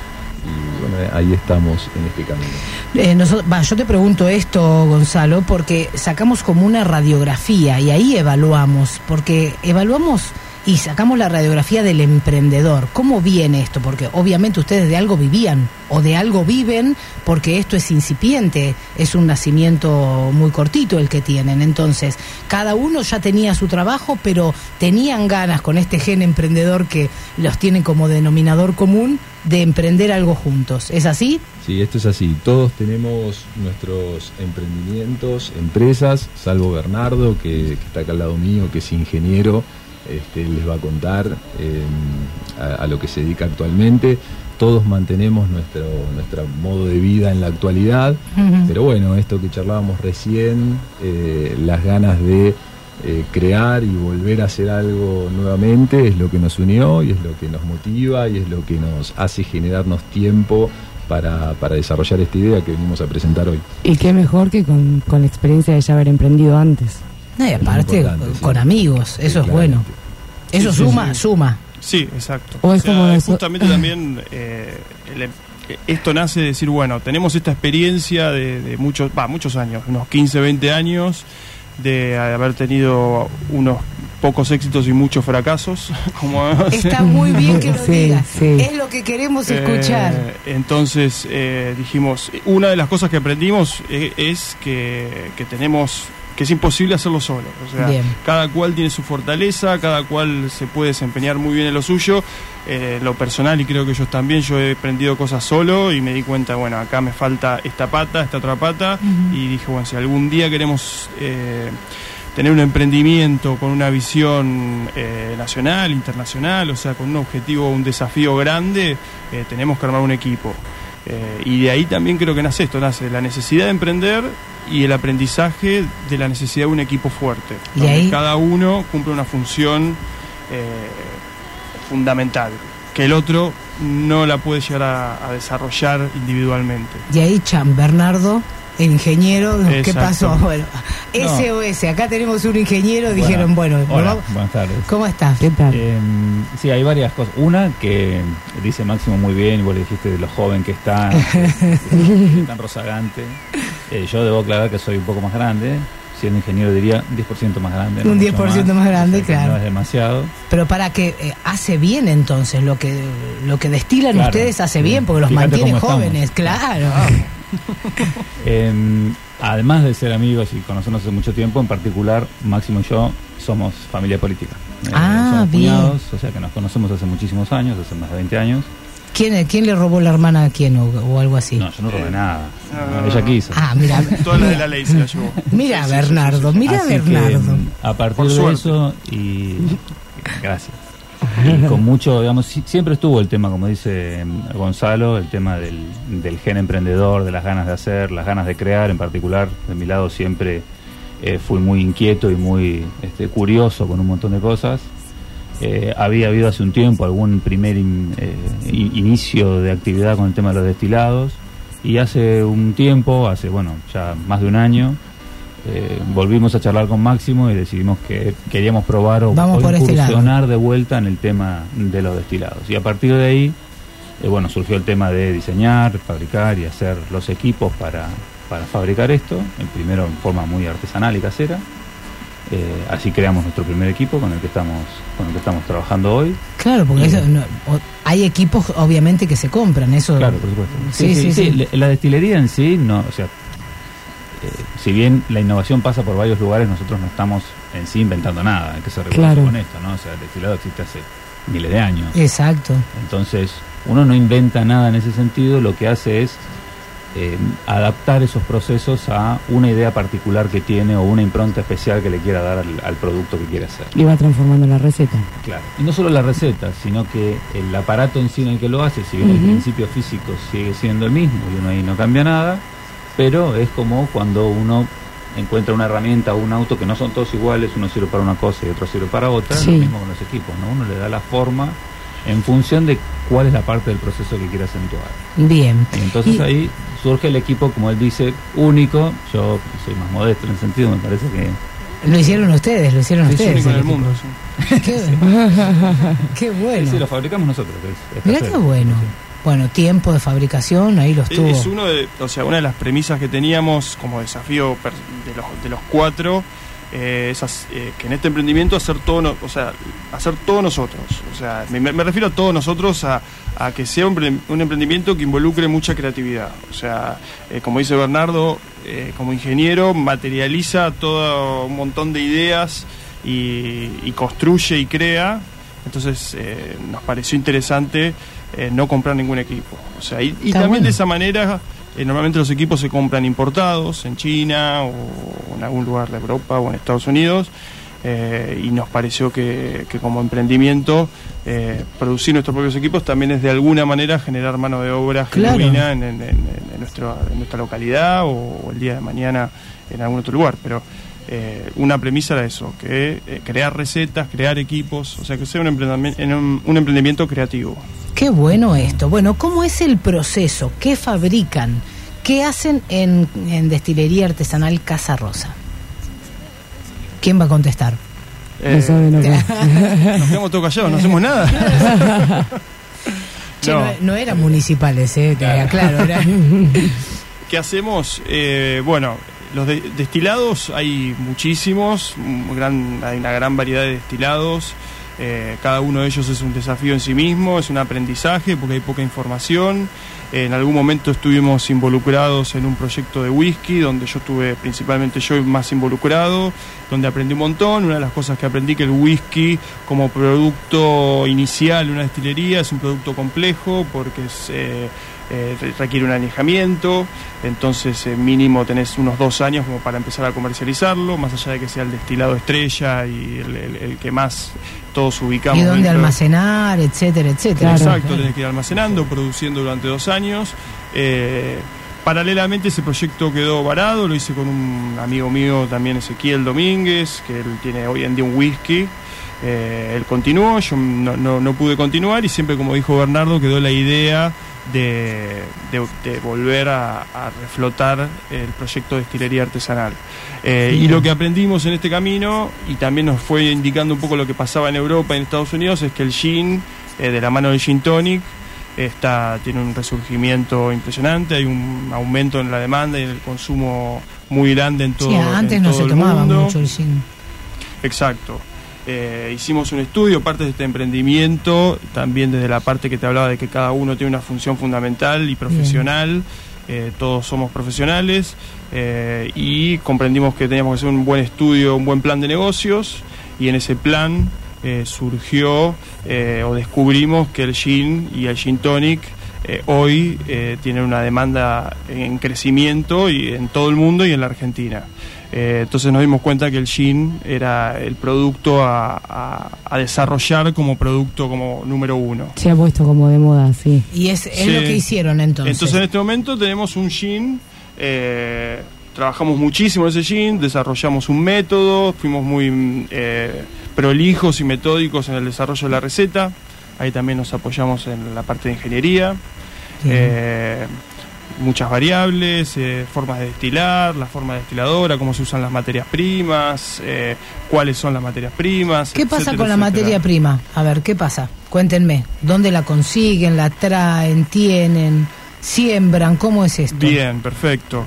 Y bueno, ahí estamos en este camino. Eh, yo te pregunto esto, Gonzalo, porque sacamos como una radiografía y ahí evaluamos, porque evaluamos y sacamos la radiografía del emprendedor. ¿Cómo viene esto? Porque obviamente ustedes de algo vivían o de algo viven, porque esto es incipiente, es un nacimiento muy cortito el que tienen. Entonces, cada uno ya tenía su trabajo, pero tenían ganas con este gen emprendedor que los tiene como denominador común de emprender algo juntos. ¿Es así? Sí, esto es así. Todos tenemos nuestros emprendimientos, empresas, salvo Bernardo, que, que está acá al lado mío, que es ingeniero. Este, les va a contar eh, a, a lo que se dedica actualmente. Todos mantenemos nuestro, nuestro modo de vida en la actualidad. Pero bueno, esto que charlábamos recién, eh, las ganas de eh, crear y volver a hacer algo nuevamente es lo que nos unió y es lo que nos motiva y es lo que nos hace generarnos tiempo para, para desarrollar esta idea que venimos a presentar hoy. Y qué mejor que con, con la experiencia de ya haber emprendido antes. No, y aparte, sí. con amigos, eso es bueno. Eso Sí, suma, sí. suma. Sí, exacto. O es como justamente también eh, el em- eh, esto nace de decir, bueno, tenemos esta experiencia de, de muchos, va, muchos años, unos 15, 20 años, de haber tenido unos pocos éxitos y muchos fracasos. Como Está muy bien que lo Sí, digas. sí. Es lo que queremos escuchar. Eh, entonces eh, dijimos, una de las cosas que aprendimos eh, es que, que tenemos que es imposible hacerlo solo. O sea, Bien. cada cual tiene su fortaleza, cada cual se puede desempeñar muy bien en lo suyo. Eh, lo personal, y creo que ellos también, yo he aprendido cosas solo y me di cuenta, bueno, acá me falta esta pata, esta otra pata. Y dije, bueno, si algún día queremos eh, tener un emprendimiento con una visión eh, nacional, internacional, o sea, con un objetivo, un desafío grande, eh, tenemos que armar un equipo. Eh, y de ahí también creo que nace esto, nace la necesidad de emprender y el aprendizaje de la necesidad de un equipo fuerte. Y donde ahí- cada uno cumple una función eh, fundamental, que el otro no la puede llegar a, a desarrollar individualmente. Y ahí, Chan Bernardo, el ingeniero, ¿qué Exacto. pasó? Bueno, No. SOS, acá tenemos un ingeniero, dijeron, bueno, Hola, buenas tardes. ¿cómo estás? ¿Qué tal? Eh, sí, hay varias cosas. Una que dice Máximo muy bien, y vos le dijiste de lo joven que está, tan rozagante. Eh, yo debo aclarar que soy un poco más grande, siendo ingeniero diría 10% más grande. no Un mucho 10% más grande, o sea que claro. No es demasiado. Pero para que eh, hace bien entonces, lo que lo que destilan Claro, ustedes hace bien, porque los Fíjate mantiene estamos. jóvenes, claro. Eh, además de ser amigos y conocernos hace mucho tiempo, en particular, Máximo y yo somos familia política. Eh, Ah, somos bien. cuñados, o sea que nos conocemos hace muchísimos años, hace más de 20 años. ¿Quién, ¿Quién le robó la hermana a quién o, o algo así? No, yo no robé nada. no, no, Ella quiso. Ah, mira. Toda la de la ley se la llevó. Mira, Sí, sí, sí, Bernardo, sí, sí. mira, Así que, Bernardo. mm, a partir Por de suerte. eso y gracias. Y con mucho, digamos, si- siempre estuvo el tema, como dice mm, Gonzalo, el tema del, del gen emprendedor, de las ganas de hacer, las ganas de crear, en particular, de mi lado siempre eh, fui muy inquieto y muy este, curioso con un montón de cosas. Eh, había habido hace un tiempo algún primer in- eh, in- inicio de actividad con el tema de los destilados y hace un tiempo, hace bueno, ya más de un año, eh, volvimos a charlar con Máximo y decidimos que queríamos probar o, Vamos o este incursionar de vuelta en el tema de los destilados. Y a partir de ahí, eh, bueno, surgió el tema de diseñar, fabricar y hacer los equipos para, para fabricar esto, el primero en forma muy artesanal y casera. Eh, así creamos nuestro primer equipo con el que estamos con el que estamos trabajando hoy. Claro, porque eso no- hay equipos obviamente que se compran, eso. Claro, por supuesto. Sí, sí, sí. Le- La destilería en sí, no, o sea, si bien la innovación pasa por varios lugares, nosotros no estamos en sí inventando nada, hay que ser Claro. con esto, ¿no? O sea, el destilado existe hace miles de años. Exacto. Entonces, uno no inventa nada en ese sentido, lo que hace es eh, adaptar esos procesos a una idea particular que tiene o una impronta especial que le quiera dar al, al producto que quiere hacer. Y va transformando la receta. Claro. Y no solo la receta, sino que el aparato en sí en el que lo hace, si bien el Ujú. principio físico sigue siendo el mismo y uno ahí no cambia nada, pero es como cuando uno encuentra una herramienta o un auto que no son todos iguales, uno sirve para una cosa y otro sirve para otra, Sí. lo mismo con los equipos, ¿no? Uno le da la forma en función de cuál es la parte del proceso que quiere acentuar. Bien. Y entonces Y- ahí surge el equipo, como él dice, único. Yo soy más modesto en el sentido, me parece que Lo hicieron ustedes, lo hicieron Es ustedes. único en el mundo, Qué, qué bueno. Sí, sí, lo fabricamos nosotros. Mirá qué bueno. Bueno, tiempo de fabricación, ahí lo estuvo. Es uno de, o sea, una de las premisas que teníamos como desafío de los, de los cuatro, eh, eh, que en este emprendimiento hacer todo, no- o sea, hacer todo nosotros. O sea, me, me refiero a todos nosotros a, a que sea un, un emprendimiento que involucre mucha creatividad. O sea, eh, como dice Bernardo, eh, como ingeniero materializa todo un montón de ideas y, y construye y crea. Entonces nos pareció interesante eh, no comprar ningún equipo. O sea, y, y también bueno. de esa manera, eh, normalmente los equipos se compran importados en China o en algún lugar de Europa o en Estados Unidos. eh, y nos pareció que, que como emprendimiento eh, producir nuestros propios equipos también es de alguna manera generar mano de obra Claro. genuina en, en- en- en nuestro- en nuestra localidad o, o el día de mañana en algún otro lugar. Pero eh, una premisa era eso, que eh, crear recetas, crear equipos, o sea, que sea un emprendimiento, un, un emprendimiento creativo. Qué bueno esto. Bueno, ¿cómo es el proceso? ¿Qué fabrican? ¿Qué hacen en, en Destilería Artesanal Casa Rosa? ¿Quién va a contestar? Eh, Nos quedamos todos callados, no hacemos nada. Che, No. no. no eran municipales, eh, te aclaro. Era... ¿Qué hacemos? Eh, bueno, los de- destilados hay muchísimos, un gran- hay una gran variedad de destilados. Eh, cada uno de ellos es un desafío en sí mismo, es un aprendizaje porque hay poca información. en algún momento estuvimos involucrados en un proyecto de whisky, donde yo estuve principalmente yo más involucrado, donde aprendí un montón. Una de las cosas que aprendí que el whisky como producto inicial de una destilería es un producto complejo porque es, eh, eh, re- requiere un añejamiento, entonces eh, mínimo tenés unos dos años como para empezar a comercializarlo, más allá de que sea el destilado estrella y el, el- el que más todos ubicamos. y dónde dentro- almacenar, etcétera, etcétera. Exacto, tenés que ir almacenando, produciendo durante dos años. Eh, paralelamente ese proyecto quedó varado, lo hice con un amigo mío también, Ezequiel Domínguez, que él tiene hoy en día un whisky. Él continuó, yo no, no- no pude continuar y siempre, como dijo Bernardo, quedó la idea de, de- de volver a, a reflotar el proyecto de destilería artesanal. Eh, y lo que aprendimos en este camino, y también nos fue indicando un poco lo que pasaba en Europa y en Estados Unidos, es que el gin, eh, de la mano del gin tonic, está, tiene un resurgimiento impresionante, hay un aumento en la demanda y en el consumo muy grande en todo, Sí, antes en no se el tomaba mundo. mucho el gin. Exacto. Eh, hicimos un estudio, parte de este emprendimiento, también desde la parte que te hablaba de que cada uno tiene una función fundamental y profesional, eh, todos somos profesionales, eh, y comprendimos que teníamos que hacer un buen estudio, un buen plan de negocios, y en ese plan surgió o descubrimos que el gin y el gin tonic hoy tienen una demanda en crecimiento y en todo el mundo y en la Argentina. Eh, entonces nos dimos cuenta que el gin era el producto a, a- a desarrollar como producto como número uno. Se ha puesto como de moda, sí. Y es, es Sí. lo que hicieron entonces. Entonces en este momento tenemos un gin, eh, trabajamos muchísimo en ese gin, desarrollamos un método, fuimos muy mm, eh, prolijos y metódicos en el desarrollo de la receta, ahí también nos apoyamos en la parte de ingeniería. Eh, muchas variables, eh, formas de destilar, la forma destiladora, cómo se usan las materias primas, eh, cuáles son las materias primas. ¿Qué pasa con la etcétera. materia prima? A ver, ¿qué pasa? Cuéntenme. ¿Dónde la consiguen, la traen, tienen, siembran? ¿Cómo es esto? Bien, perfecto.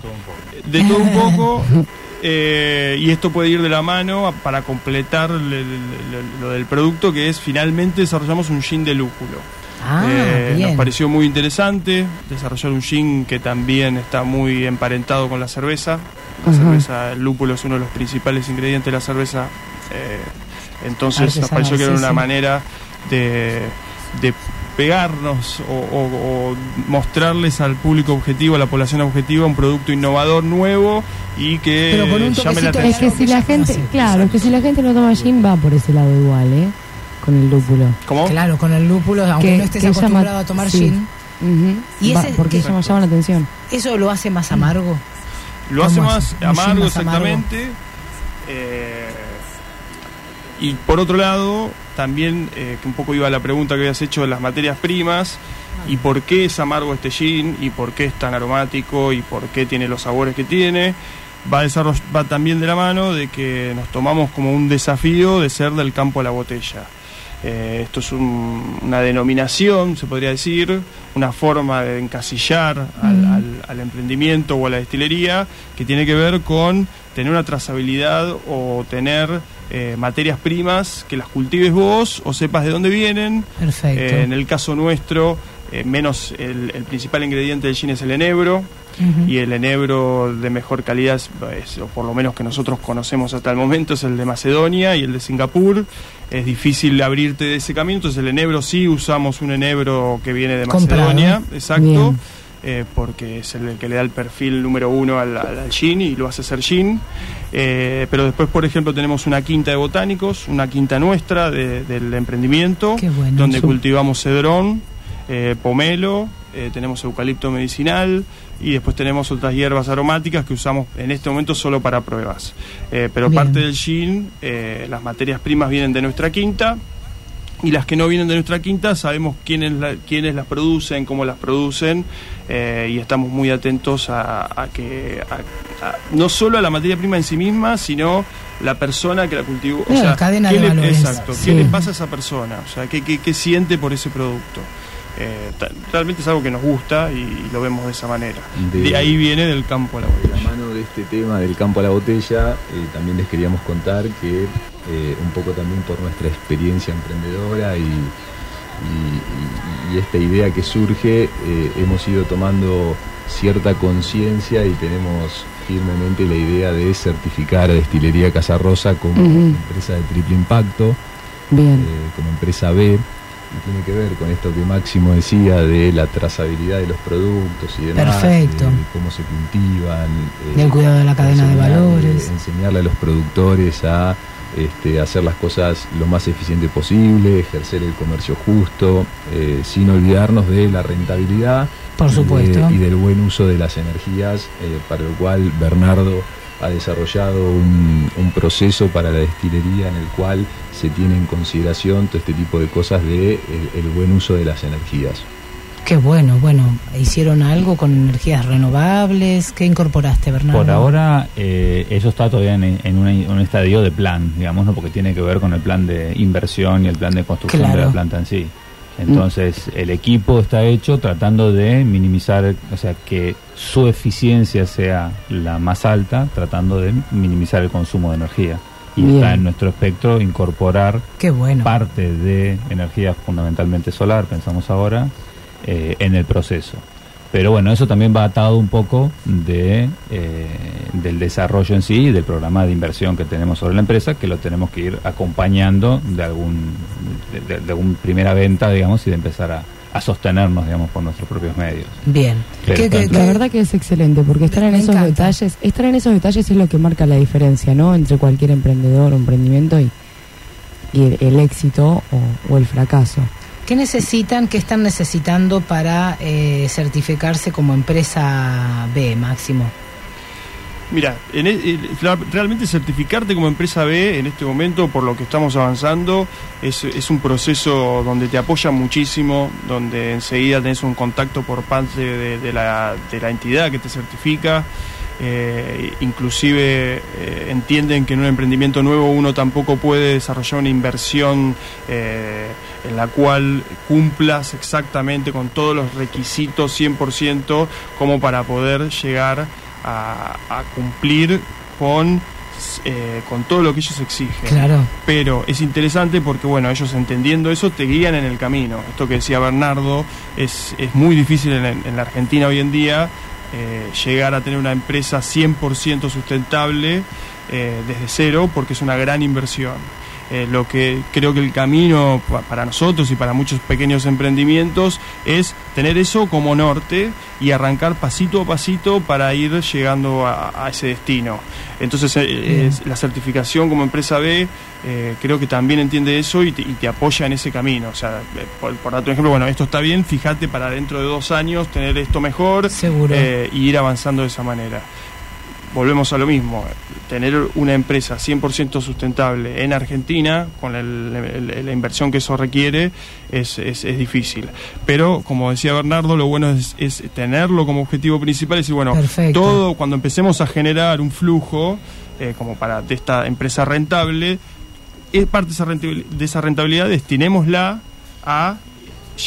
De todo un poco, eh, y esto puede ir de la mano para completar le- le- le- lo del producto, que es finalmente desarrollamos un gin de lúpulo. Ah, Eh, bien. nos pareció muy interesante desarrollar un gin que también está muy emparentado con la cerveza. La cerveza, el lúpulo es uno de los principales ingredientes de la cerveza. eh, entonces nos Artesanal, pareció que era una sí. manera de, de pegarnos o, o- o mostrarles al público objetivo, a la población objetiva, un producto innovador, nuevo y que Pero con un llame la atención. Es que si la gente, claro, es que si la gente no toma gin va por ese lado igual, ¿eh? Con el lúpulo. ¿Cómo? Claro, con el lúpulo, aunque Que- no estés llama- acostumbrado a tomar sí. gin. ¿Y ese- porque qué- llama, llama la atención. ¿Eso lo hace más amargo? Lo hace ¿Cómo más amargo, más amargo. exactamente. eh, y por otro lado, también, eh, que un poco iba a la pregunta que habías hecho de las materias primas, y por qué es amargo este gin, y por qué es tan aromático, y por qué tiene los sabores que tiene, va, a va también de la mano de que nos tomamos como un desafío de ser del campo a la botella. Eh, esto es un- una denominación, se podría decir, una forma de encasillar al, al- al emprendimiento o a la destilería que tiene que ver con tener una trazabilidad o tener eh, materias primas que las cultives vos o sepas de dónde vienen. Perfecto. Eh, en el caso nuestro, menos el, el principal ingrediente del gin es el enebro. Y el enebro de mejor calidad, es- o por lo menos que nosotros conocemos hasta el momento, es el de Macedonia y el de Singapur. Es difícil abrirte de ese camino, entonces el enebro sí usamos un enebro que viene de Comprado. Macedonia, exacto, eh, porque es el que le da el perfil número uno al, al, al gin y lo hace ser gin. Eh, pero después, por ejemplo, tenemos una quinta de botánicos, una quinta nuestra de- del emprendimiento, bueno. donde cultivamos cedrón, eh, pomelo, eh, tenemos eucalipto medicinal y después tenemos otras hierbas aromáticas que usamos en este momento solo para pruebas. Eh, pero Bien. parte del gin, eh, las materias primas vienen de nuestra quinta y las que no vienen de nuestra quinta sabemos quiénes, la- quiénes las producen, cómo las producen eh, y estamos muy atentos a, a que a- a- no solo a la materia prima en sí misma, sino la persona que la cultivó. Claro, la cadena ¿qué de le- valores. Exacto, Sí. ¿qué le pasa a esa persona? O sea, ¿qué, qué, qué siente por ese producto? Eh, realmente es algo que nos gusta y, lo vemos de esa manera. De- De, ahí viene del campo a la De botella. la mano de este tema del campo a la botella, eh, también les queríamos contar que eh, un poco también por nuestra experiencia emprendedora y, y- y- y esta idea que surge, eh, hemos ido tomando cierta conciencia y tenemos firmemente la idea de certificar a Destilería Casa Rosa como empresa de triple impacto, Bien. eh, como empresa B. Y tiene que ver con esto que Máximo decía de la trazabilidad de los productos y demás, Perfecto. de, de cómo se cultivan, eh, Del cuidado de la cadena de valores. enseñarle a los productores a este, hacer las cosas lo más eficiente posible, ejercer el comercio justo, eh, sin olvidarnos de la rentabilidad Por de- supuesto. y del buen uso de las energías, eh, para el cual Bernardo ha desarrollado un, un proceso para la destilería en el cual se tiene en consideración todo este tipo de cosas de el- el buen uso de las energías. Qué bueno, bueno, ¿hicieron algo con energías renovables? ¿Qué incorporaste, Bernardo? Por ahora, eh, eso está todavía en, en una- un estadio de plan, digamos, ¿no? porque tiene que ver con el plan de inversión y el plan de construcción de la planta en sí. Entonces, el equipo está hecho tratando de minimizar, o sea, que su eficiencia sea la más alta, tratando de minimizar el consumo de energía. Y Bien. está en nuestro espectro incorporar Qué bueno. parte de energía fundamentalmente solar, pensamos ahora, eh, en el proceso. Pero bueno, eso también va atado un poco de, eh, del desarrollo en sí del programa de inversión que tenemos sobre la empresa, que lo tenemos que ir acompañando de algún de, de- de algún primera venta, digamos, y de empezar a, a sostenernos, digamos, por nuestros propios medios. Bien. Pero ¿Qué- está qué- en- La verdad que es excelente, porque estar en Me esos encanta. detalles, estar en esos detalles es lo que marca la diferencia, ¿no? Entre cualquier emprendedor o emprendimiento y, y el, el éxito o, o el fracaso. ¿Qué necesitan, qué están necesitando para eh, certificarse como empresa B, Máximo? Mira, e- realmente certificarte como empresa B en este momento, por lo que estamos avanzando, es, un proceso donde te apoyan muchísimo, donde enseguida tenés un contacto por parte de, de la, de la entidad que te certifica. eh, inclusive eh, entienden que en un emprendimiento nuevo uno tampoco puede desarrollar una inversión eh, en la cual cumplas exactamente con todos los requisitos 100% como para poder llegar a, a cumplir con, eh, con todo lo que ellos exigen. Claro. Pero es interesante porque, bueno, ellos entendiendo eso te guían en el camino. Esto que decía Bernardo, es, es muy difícil en, en la Argentina hoy en día eh, llegar a tener una empresa 100% sustentable eh, desde cero porque es una gran inversión. Eh, lo que creo que el camino pa- para nosotros y para muchos pequeños emprendimientos es tener eso como norte y arrancar pasito a pasito para ir llegando a, a ese destino. Entonces, eh, es- la certificación como empresa B eh, creo que también entiende eso y te, y te apoya en ese camino. O sea, por, por darte un ejemplo, bueno, esto está bien, fíjate para dentro de dos años tener esto mejor Seguro. y ir avanzando de esa manera volvemos a lo mismo, tener una empresa 100% sustentable en Argentina, con el- el- la inversión que eso requiere, es, es- es difícil. Pero, como decía Bernardo, lo bueno es, es tenerlo como objetivo principal y decir, bueno, Perfecto. todo cuando empecemos a generar un flujo, eh, como para de esta empresa rentable, es parte de esa rentabilidad, destinémosla a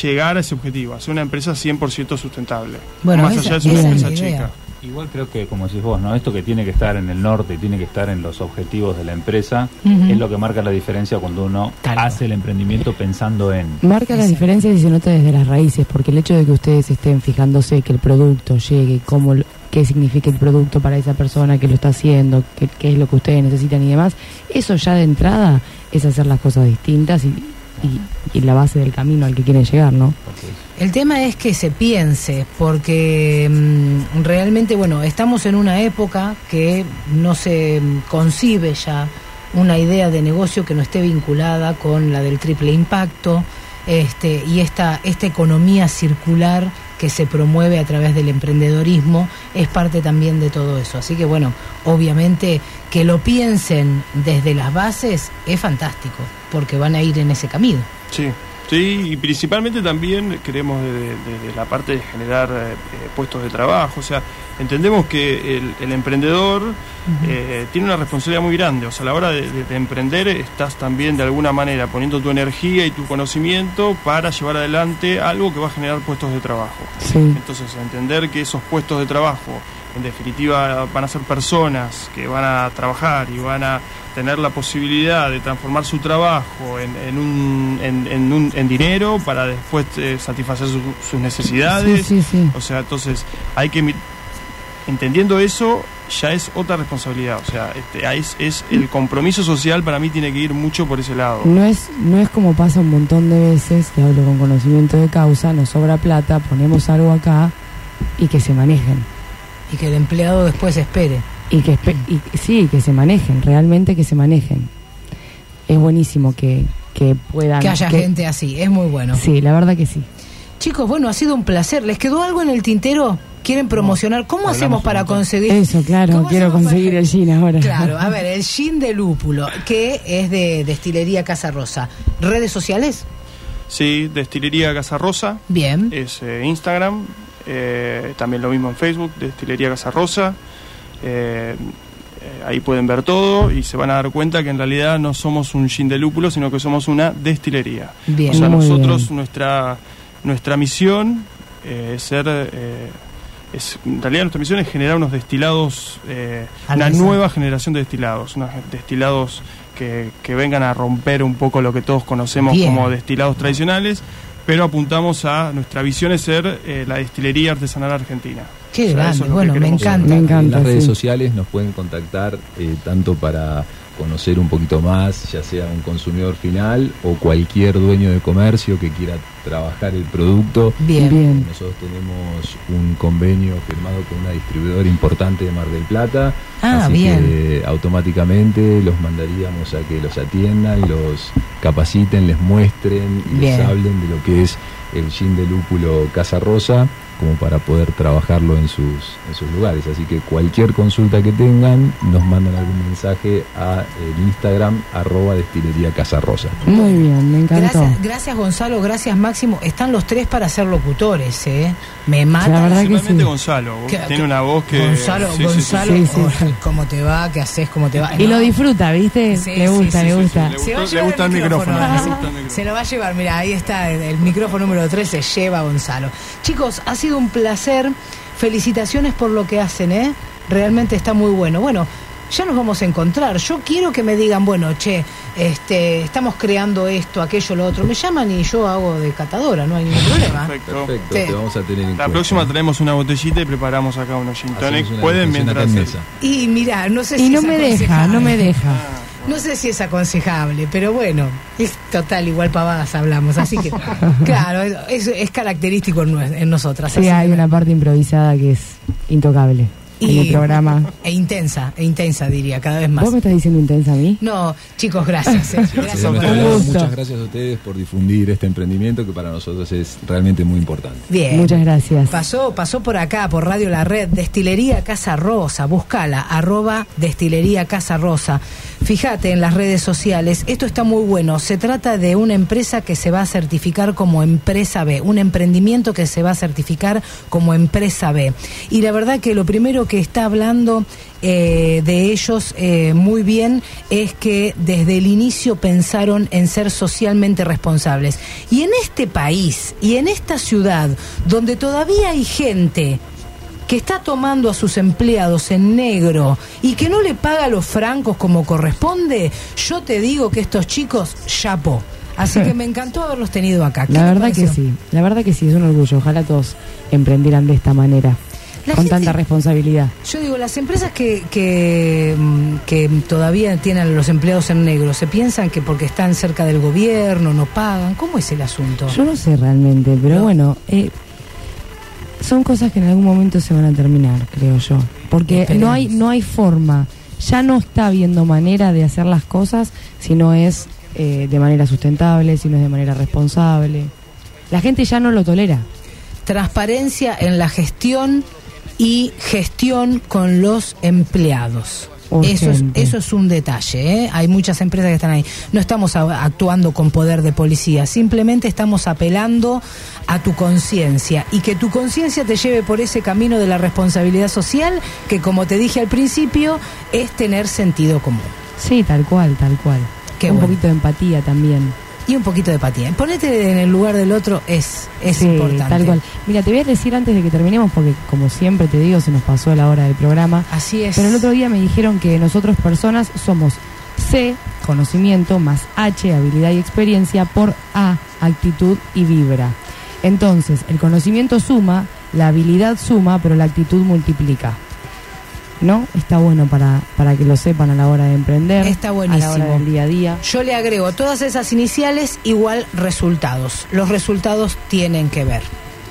llegar a ese objetivo, a ser una empresa 100% sustentable. Bueno, más esa- allá de ser una es empresa chica. Igual creo que, como decís vos, ¿no? Esto que tiene que estar en el norte, tiene que estar en los objetivos de la empresa, es lo que marca la diferencia cuando uno hace el emprendimiento pensando en... Marca las diferencias y se nota desde las raíces, porque el hecho de que ustedes estén fijándose que el producto llegue, cómo, lo- qué significa el producto para esa persona que lo está haciendo, qué, qué es lo que ustedes necesitan y demás, eso ya de entrada es hacer las cosas distintas y, y- y la base del camino al que quieren llegar, ¿no? El tema es que se piense, porque mm, realmente, bueno, estamos en una época que no se mm, concibe ya una idea de negocio que no esté vinculada con la del triple impacto este, y esta, esta economía circular que se promueve a través del emprendedorismo es parte también de todo eso. Así que bueno, obviamente que lo piensen desde las bases es fantástico, porque van a ir en ese camino. Sí, sí, y principalmente también queremos desde la parte de generar eh, eh, puestos de trabajo. O sea, entendemos que el, el emprendedor eh, tiene una responsabilidad muy grande. O sea, a la hora de, de- de emprender estás también de alguna manera poniendo tu energía y tu conocimiento para llevar adelante algo que va a generar puestos de trabajo. Sí. Entonces, entender que esos puestos de trabajo, en definitiva, van a ser personas que van a trabajar y van a tener la posibilidad de transformar su trabajo en, en, un, en, en un- en dinero para después eh, satisfacer su- sus necesidades. Sí, sí, sí. O sea, entonces hay que entendiendo eso ya es otra responsabilidad. O sea, este, es, es el compromiso social para mí tiene que ir mucho por ese lado. No es, no es como pasa un montón de veces, te hablo con conocimiento de causa, nos sobra plata, ponemos algo acá y que se manejen. Y que el empleado después espere. Y que espe- y, sí, que se manejen, realmente que se manejen. Es buenísimo que, que puedan... Que haya gente así, es muy bueno. Sí, la verdad que sí. Chicos, bueno, ha sido un placer. ¿Les quedó algo en el tintero? ¿Quieren promocionar? ¿Cómo hablamos hacemos para conseguir? Eso, claro, ¿Cómo quiero conseguir el gin ahora. Claro, a ver, el gin de lúpulo, que es de Destilería Casa Rosa. ¿Redes sociales? Sí, Destilería Casa Rosa. Bien. Es eh, Instagram. Eh, también lo mismo en Facebook, Destilería Casa Rosa. Eh, eh, ahí pueden ver todo y se van a dar cuenta que en realidad no somos un gin de lúpulo, sino que somos una destilería. Bien. O sea, nosotros, bien. nuestra nuestra misión eh, es ser. eh, es, en realidad nuestra misión es generar unos destilados, eh, una nueva generación de destilados, unos destilados que, que vengan a romper un poco lo que todos conocemos Bien. como destilados tradicionales, pero apuntamos a, nuestra visión es ser eh, la destilería artesanal argentina. Qué O sea, grande, es bueno, que me encanta. ser. Me encanta, en las redes sociales nos pueden contactar eh, tanto para conocer un poquito más, ya sea un consumidor final o cualquier dueño de comercio que quiera trabajar el producto. Bien. Bien. Nosotros tenemos un convenio firmado con una distribuidora importante de Mar del Plata. Ah, así bien. que automáticamente los mandaríamos a que los atiendan, los capaciten, les muestren y Bien. les hablen de lo que es el gin de lúpulo Casa Rosa como para poder trabajarlo en sus, en sus lugares. Así que cualquier consulta que tengan, nos mandan algún mensaje a el Instagram arroba destilería Casa Rosa. Muy bien, me encantó. Gracias, gracias Gonzalo, gracias Máximo. Están los tres para ser locutores, ¿eh? Me mata. La verdad que sí. Gonzalo, Que- tiene que- una voz que... Gonzalo, sí, Gonzalo, sí, sí, oh, ¿cómo te va? ¿Qué haces? ¿Cómo te va? Y No. lo disfruta, ¿viste? Sí, le gusta, sí, le sí, gusta. Le Se va gustó- llevar le gusta el micrófono, ¿eh? le Sí. gusta el micrófono. Se lo va a llevar, mira, ahí está el, el micrófono número 3, se lleva Gonzalo. Chicos, ha sido un placer. Felicitaciones por lo que hacen, ¿eh? Realmente está muy bueno. Bueno, ya nos vamos a encontrar. Yo quiero que me digan, bueno, che, este, estamos creando esto, aquello, lo otro. Me llaman y yo hago de catadora, no hay ningún problema. Perfecto. Perfecto, Sí. te vamos a tener en La cuenta. próxima traemos una botellita y preparamos acá unos gin tonic. Pueden mientras... en mesa. Y mira, no sé Y si no es me deja, aconsejable. no me deja. No sé si es aconsejable, pero bueno, es total, igual pavadas hablamos, así que, claro, es, es característico en, en nosotras. Sí, hay que- una parte improvisada que es intocable en Y- el programa. E intensa, e intensa diría, cada vez más. ¿Vos me estás diciendo intensa a mí? No, chicos, gracias. eh, Gracias por. Muchas gracias a ustedes por difundir este emprendimiento que para nosotros es realmente muy importante. Bien. Muchas gracias. Pasó, pasó por acá, por Radio La Red, Destilería Casa Rosa, buscala, arroba Destilería Casa Rosa. Fíjate en las redes sociales, esto está muy bueno. Se trata de una empresa que se va a certificar como empresa B, un emprendimiento que se va a certificar como empresa B. Y la verdad que lo primero que está hablando eh, de ellos eh, muy bien es que desde el inicio pensaron en ser socialmente responsables. Y en este país y en esta ciudad donde todavía hay gente que está tomando a sus empleados en negro y que no le paga los francos como corresponde, yo te digo que estos chicos, chapó. Así que me encantó haberlos tenido acá. ¿Qué La verdad que sí, la verdad que sí, es un orgullo. Ojalá todos emprendieran de esta manera, La con gente- tanta responsabilidad. Yo digo, las empresas que, que, mm, que todavía tienen a los empleados en negro, ¿se piensan que porque están cerca del gobierno no pagan? ¿Cómo es el asunto? Yo no sé realmente, pero bueno, eh, son cosas que en algún momento se van a terminar, creo yo. Porque Esperemos. no hay, no hay forma, ya no está habiendo manera de hacer las cosas si no es eh, de manera sustentable, si no es de manera responsable. La gente ya no lo tolera. Transparencia en la gestión y gestión con los empleados. Eso es, eso es un detalle, ¿eh? hay muchas empresas que están ahí. No estamos a- actuando con poder de policía, simplemente estamos apelando a tu conciencia y que tu conciencia te lleve por ese camino de la responsabilidad social que, como te dije al principio, es tener sentido común. Sí, tal cual, tal cual. Qué Un bueno. poquito de empatía también. Y un poquito de empatía. Ponete en el lugar del otro es, es Sí, importante. Tal cual. Mira, te voy a decir antes de que terminemos, porque como siempre te digo, se nos pasó la hora del programa. Así es. Pero el otro día me dijeron que nosotros personas somos C, conocimiento, más H, habilidad y experiencia, por A, actitud y vibra. Entonces, el conocimiento suma, la habilidad suma, pero la actitud multiplica. ¿No? Está bueno para, para que lo sepan a la hora de emprender. Está A la buenísimo. hora del día a día. Yo le agrego todas esas iniciales igual resultados. Los resultados tienen que ver.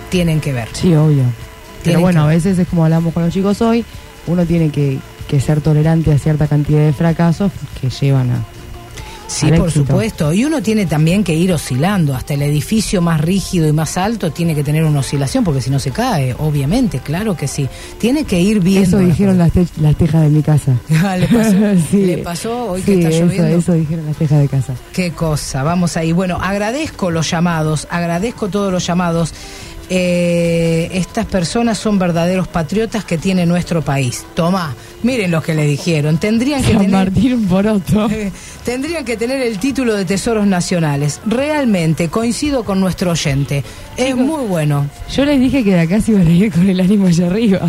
Tienen que ver. Sí, obvio. Pero bueno, a veces es como hablamos con los chicos hoy, uno tiene que, que ser tolerante a cierta cantidad de fracasos que llevan a... Sí, por éxito. supuesto. Y uno tiene también que ir oscilando. Hasta el edificio más rígido y más alto tiene que tener una oscilación porque si no se cae, obviamente, claro que sí. Tiene que ir viendo. Eso dijeron las, te- las tejas de mi casa. Ah, ¿le pasó? Sí. ¿Le pasó hoy Sí, que está eso, lloviendo? eso dijeron las tejas de casa. Qué cosa, vamos ahí. Bueno, agradezco los llamados, agradezco todos los llamados. Eh, estas personas son verdaderos patriotas que tiene nuestro país. Toma, miren lo que le dijeron. Tendrían que San tener, Martín Poroto. tendrían que tener el título de tesoros nacionales. Realmente coincido con nuestro oyente. Es muy bueno. Yo les dije que de acá se iban a ir con el ánimo allá arriba.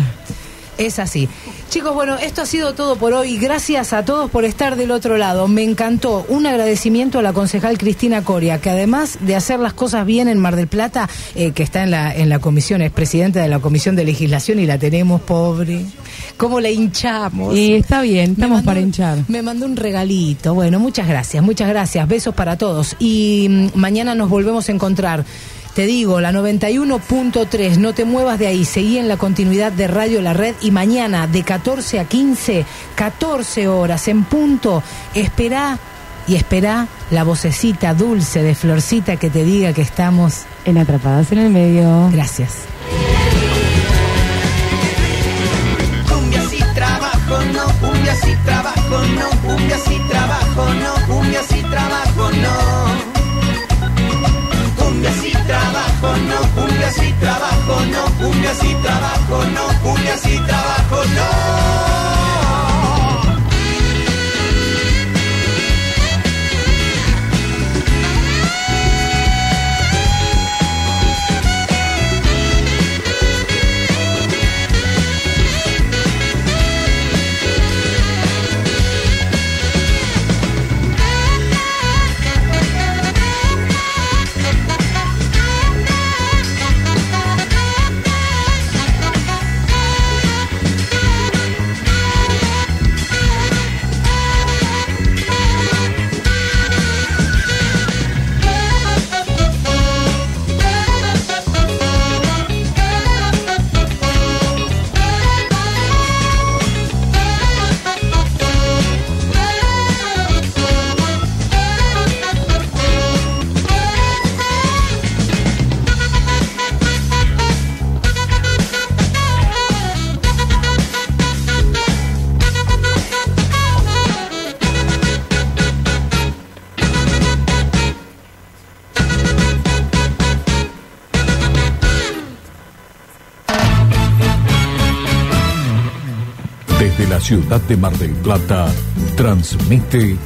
Es así. Chicos, bueno, esto ha sido todo por hoy. Gracias a todos por estar del otro lado. Me encantó. Un agradecimiento a la concejal Cristina Coria, que además de hacer las cosas bien en Mar del Plata, eh, que está en la, en la comisión, es presidenta de la comisión de legislación y la tenemos pobre. ¿Cómo la hinchamos? Y está bien, estamos mandó para hinchar. Me mandó un regalito. Bueno, muchas gracias, muchas gracias. Besos para todos. Y mm, mañana nos volvemos a encontrar. Te digo, la 91.3, no te muevas de ahí, seguí en la continuidad de Radio La Red y mañana de 14 a 15, 14 horas en punto, espera y espera la vocecita dulce de Florcita que te diga que estamos en Atrapadas en el Medio. Gracias. No, cumbia si trabajo, no, cumbia si trabajo, no, cumbia si trabajo, no. Ciudad de Mar del Plata, transmite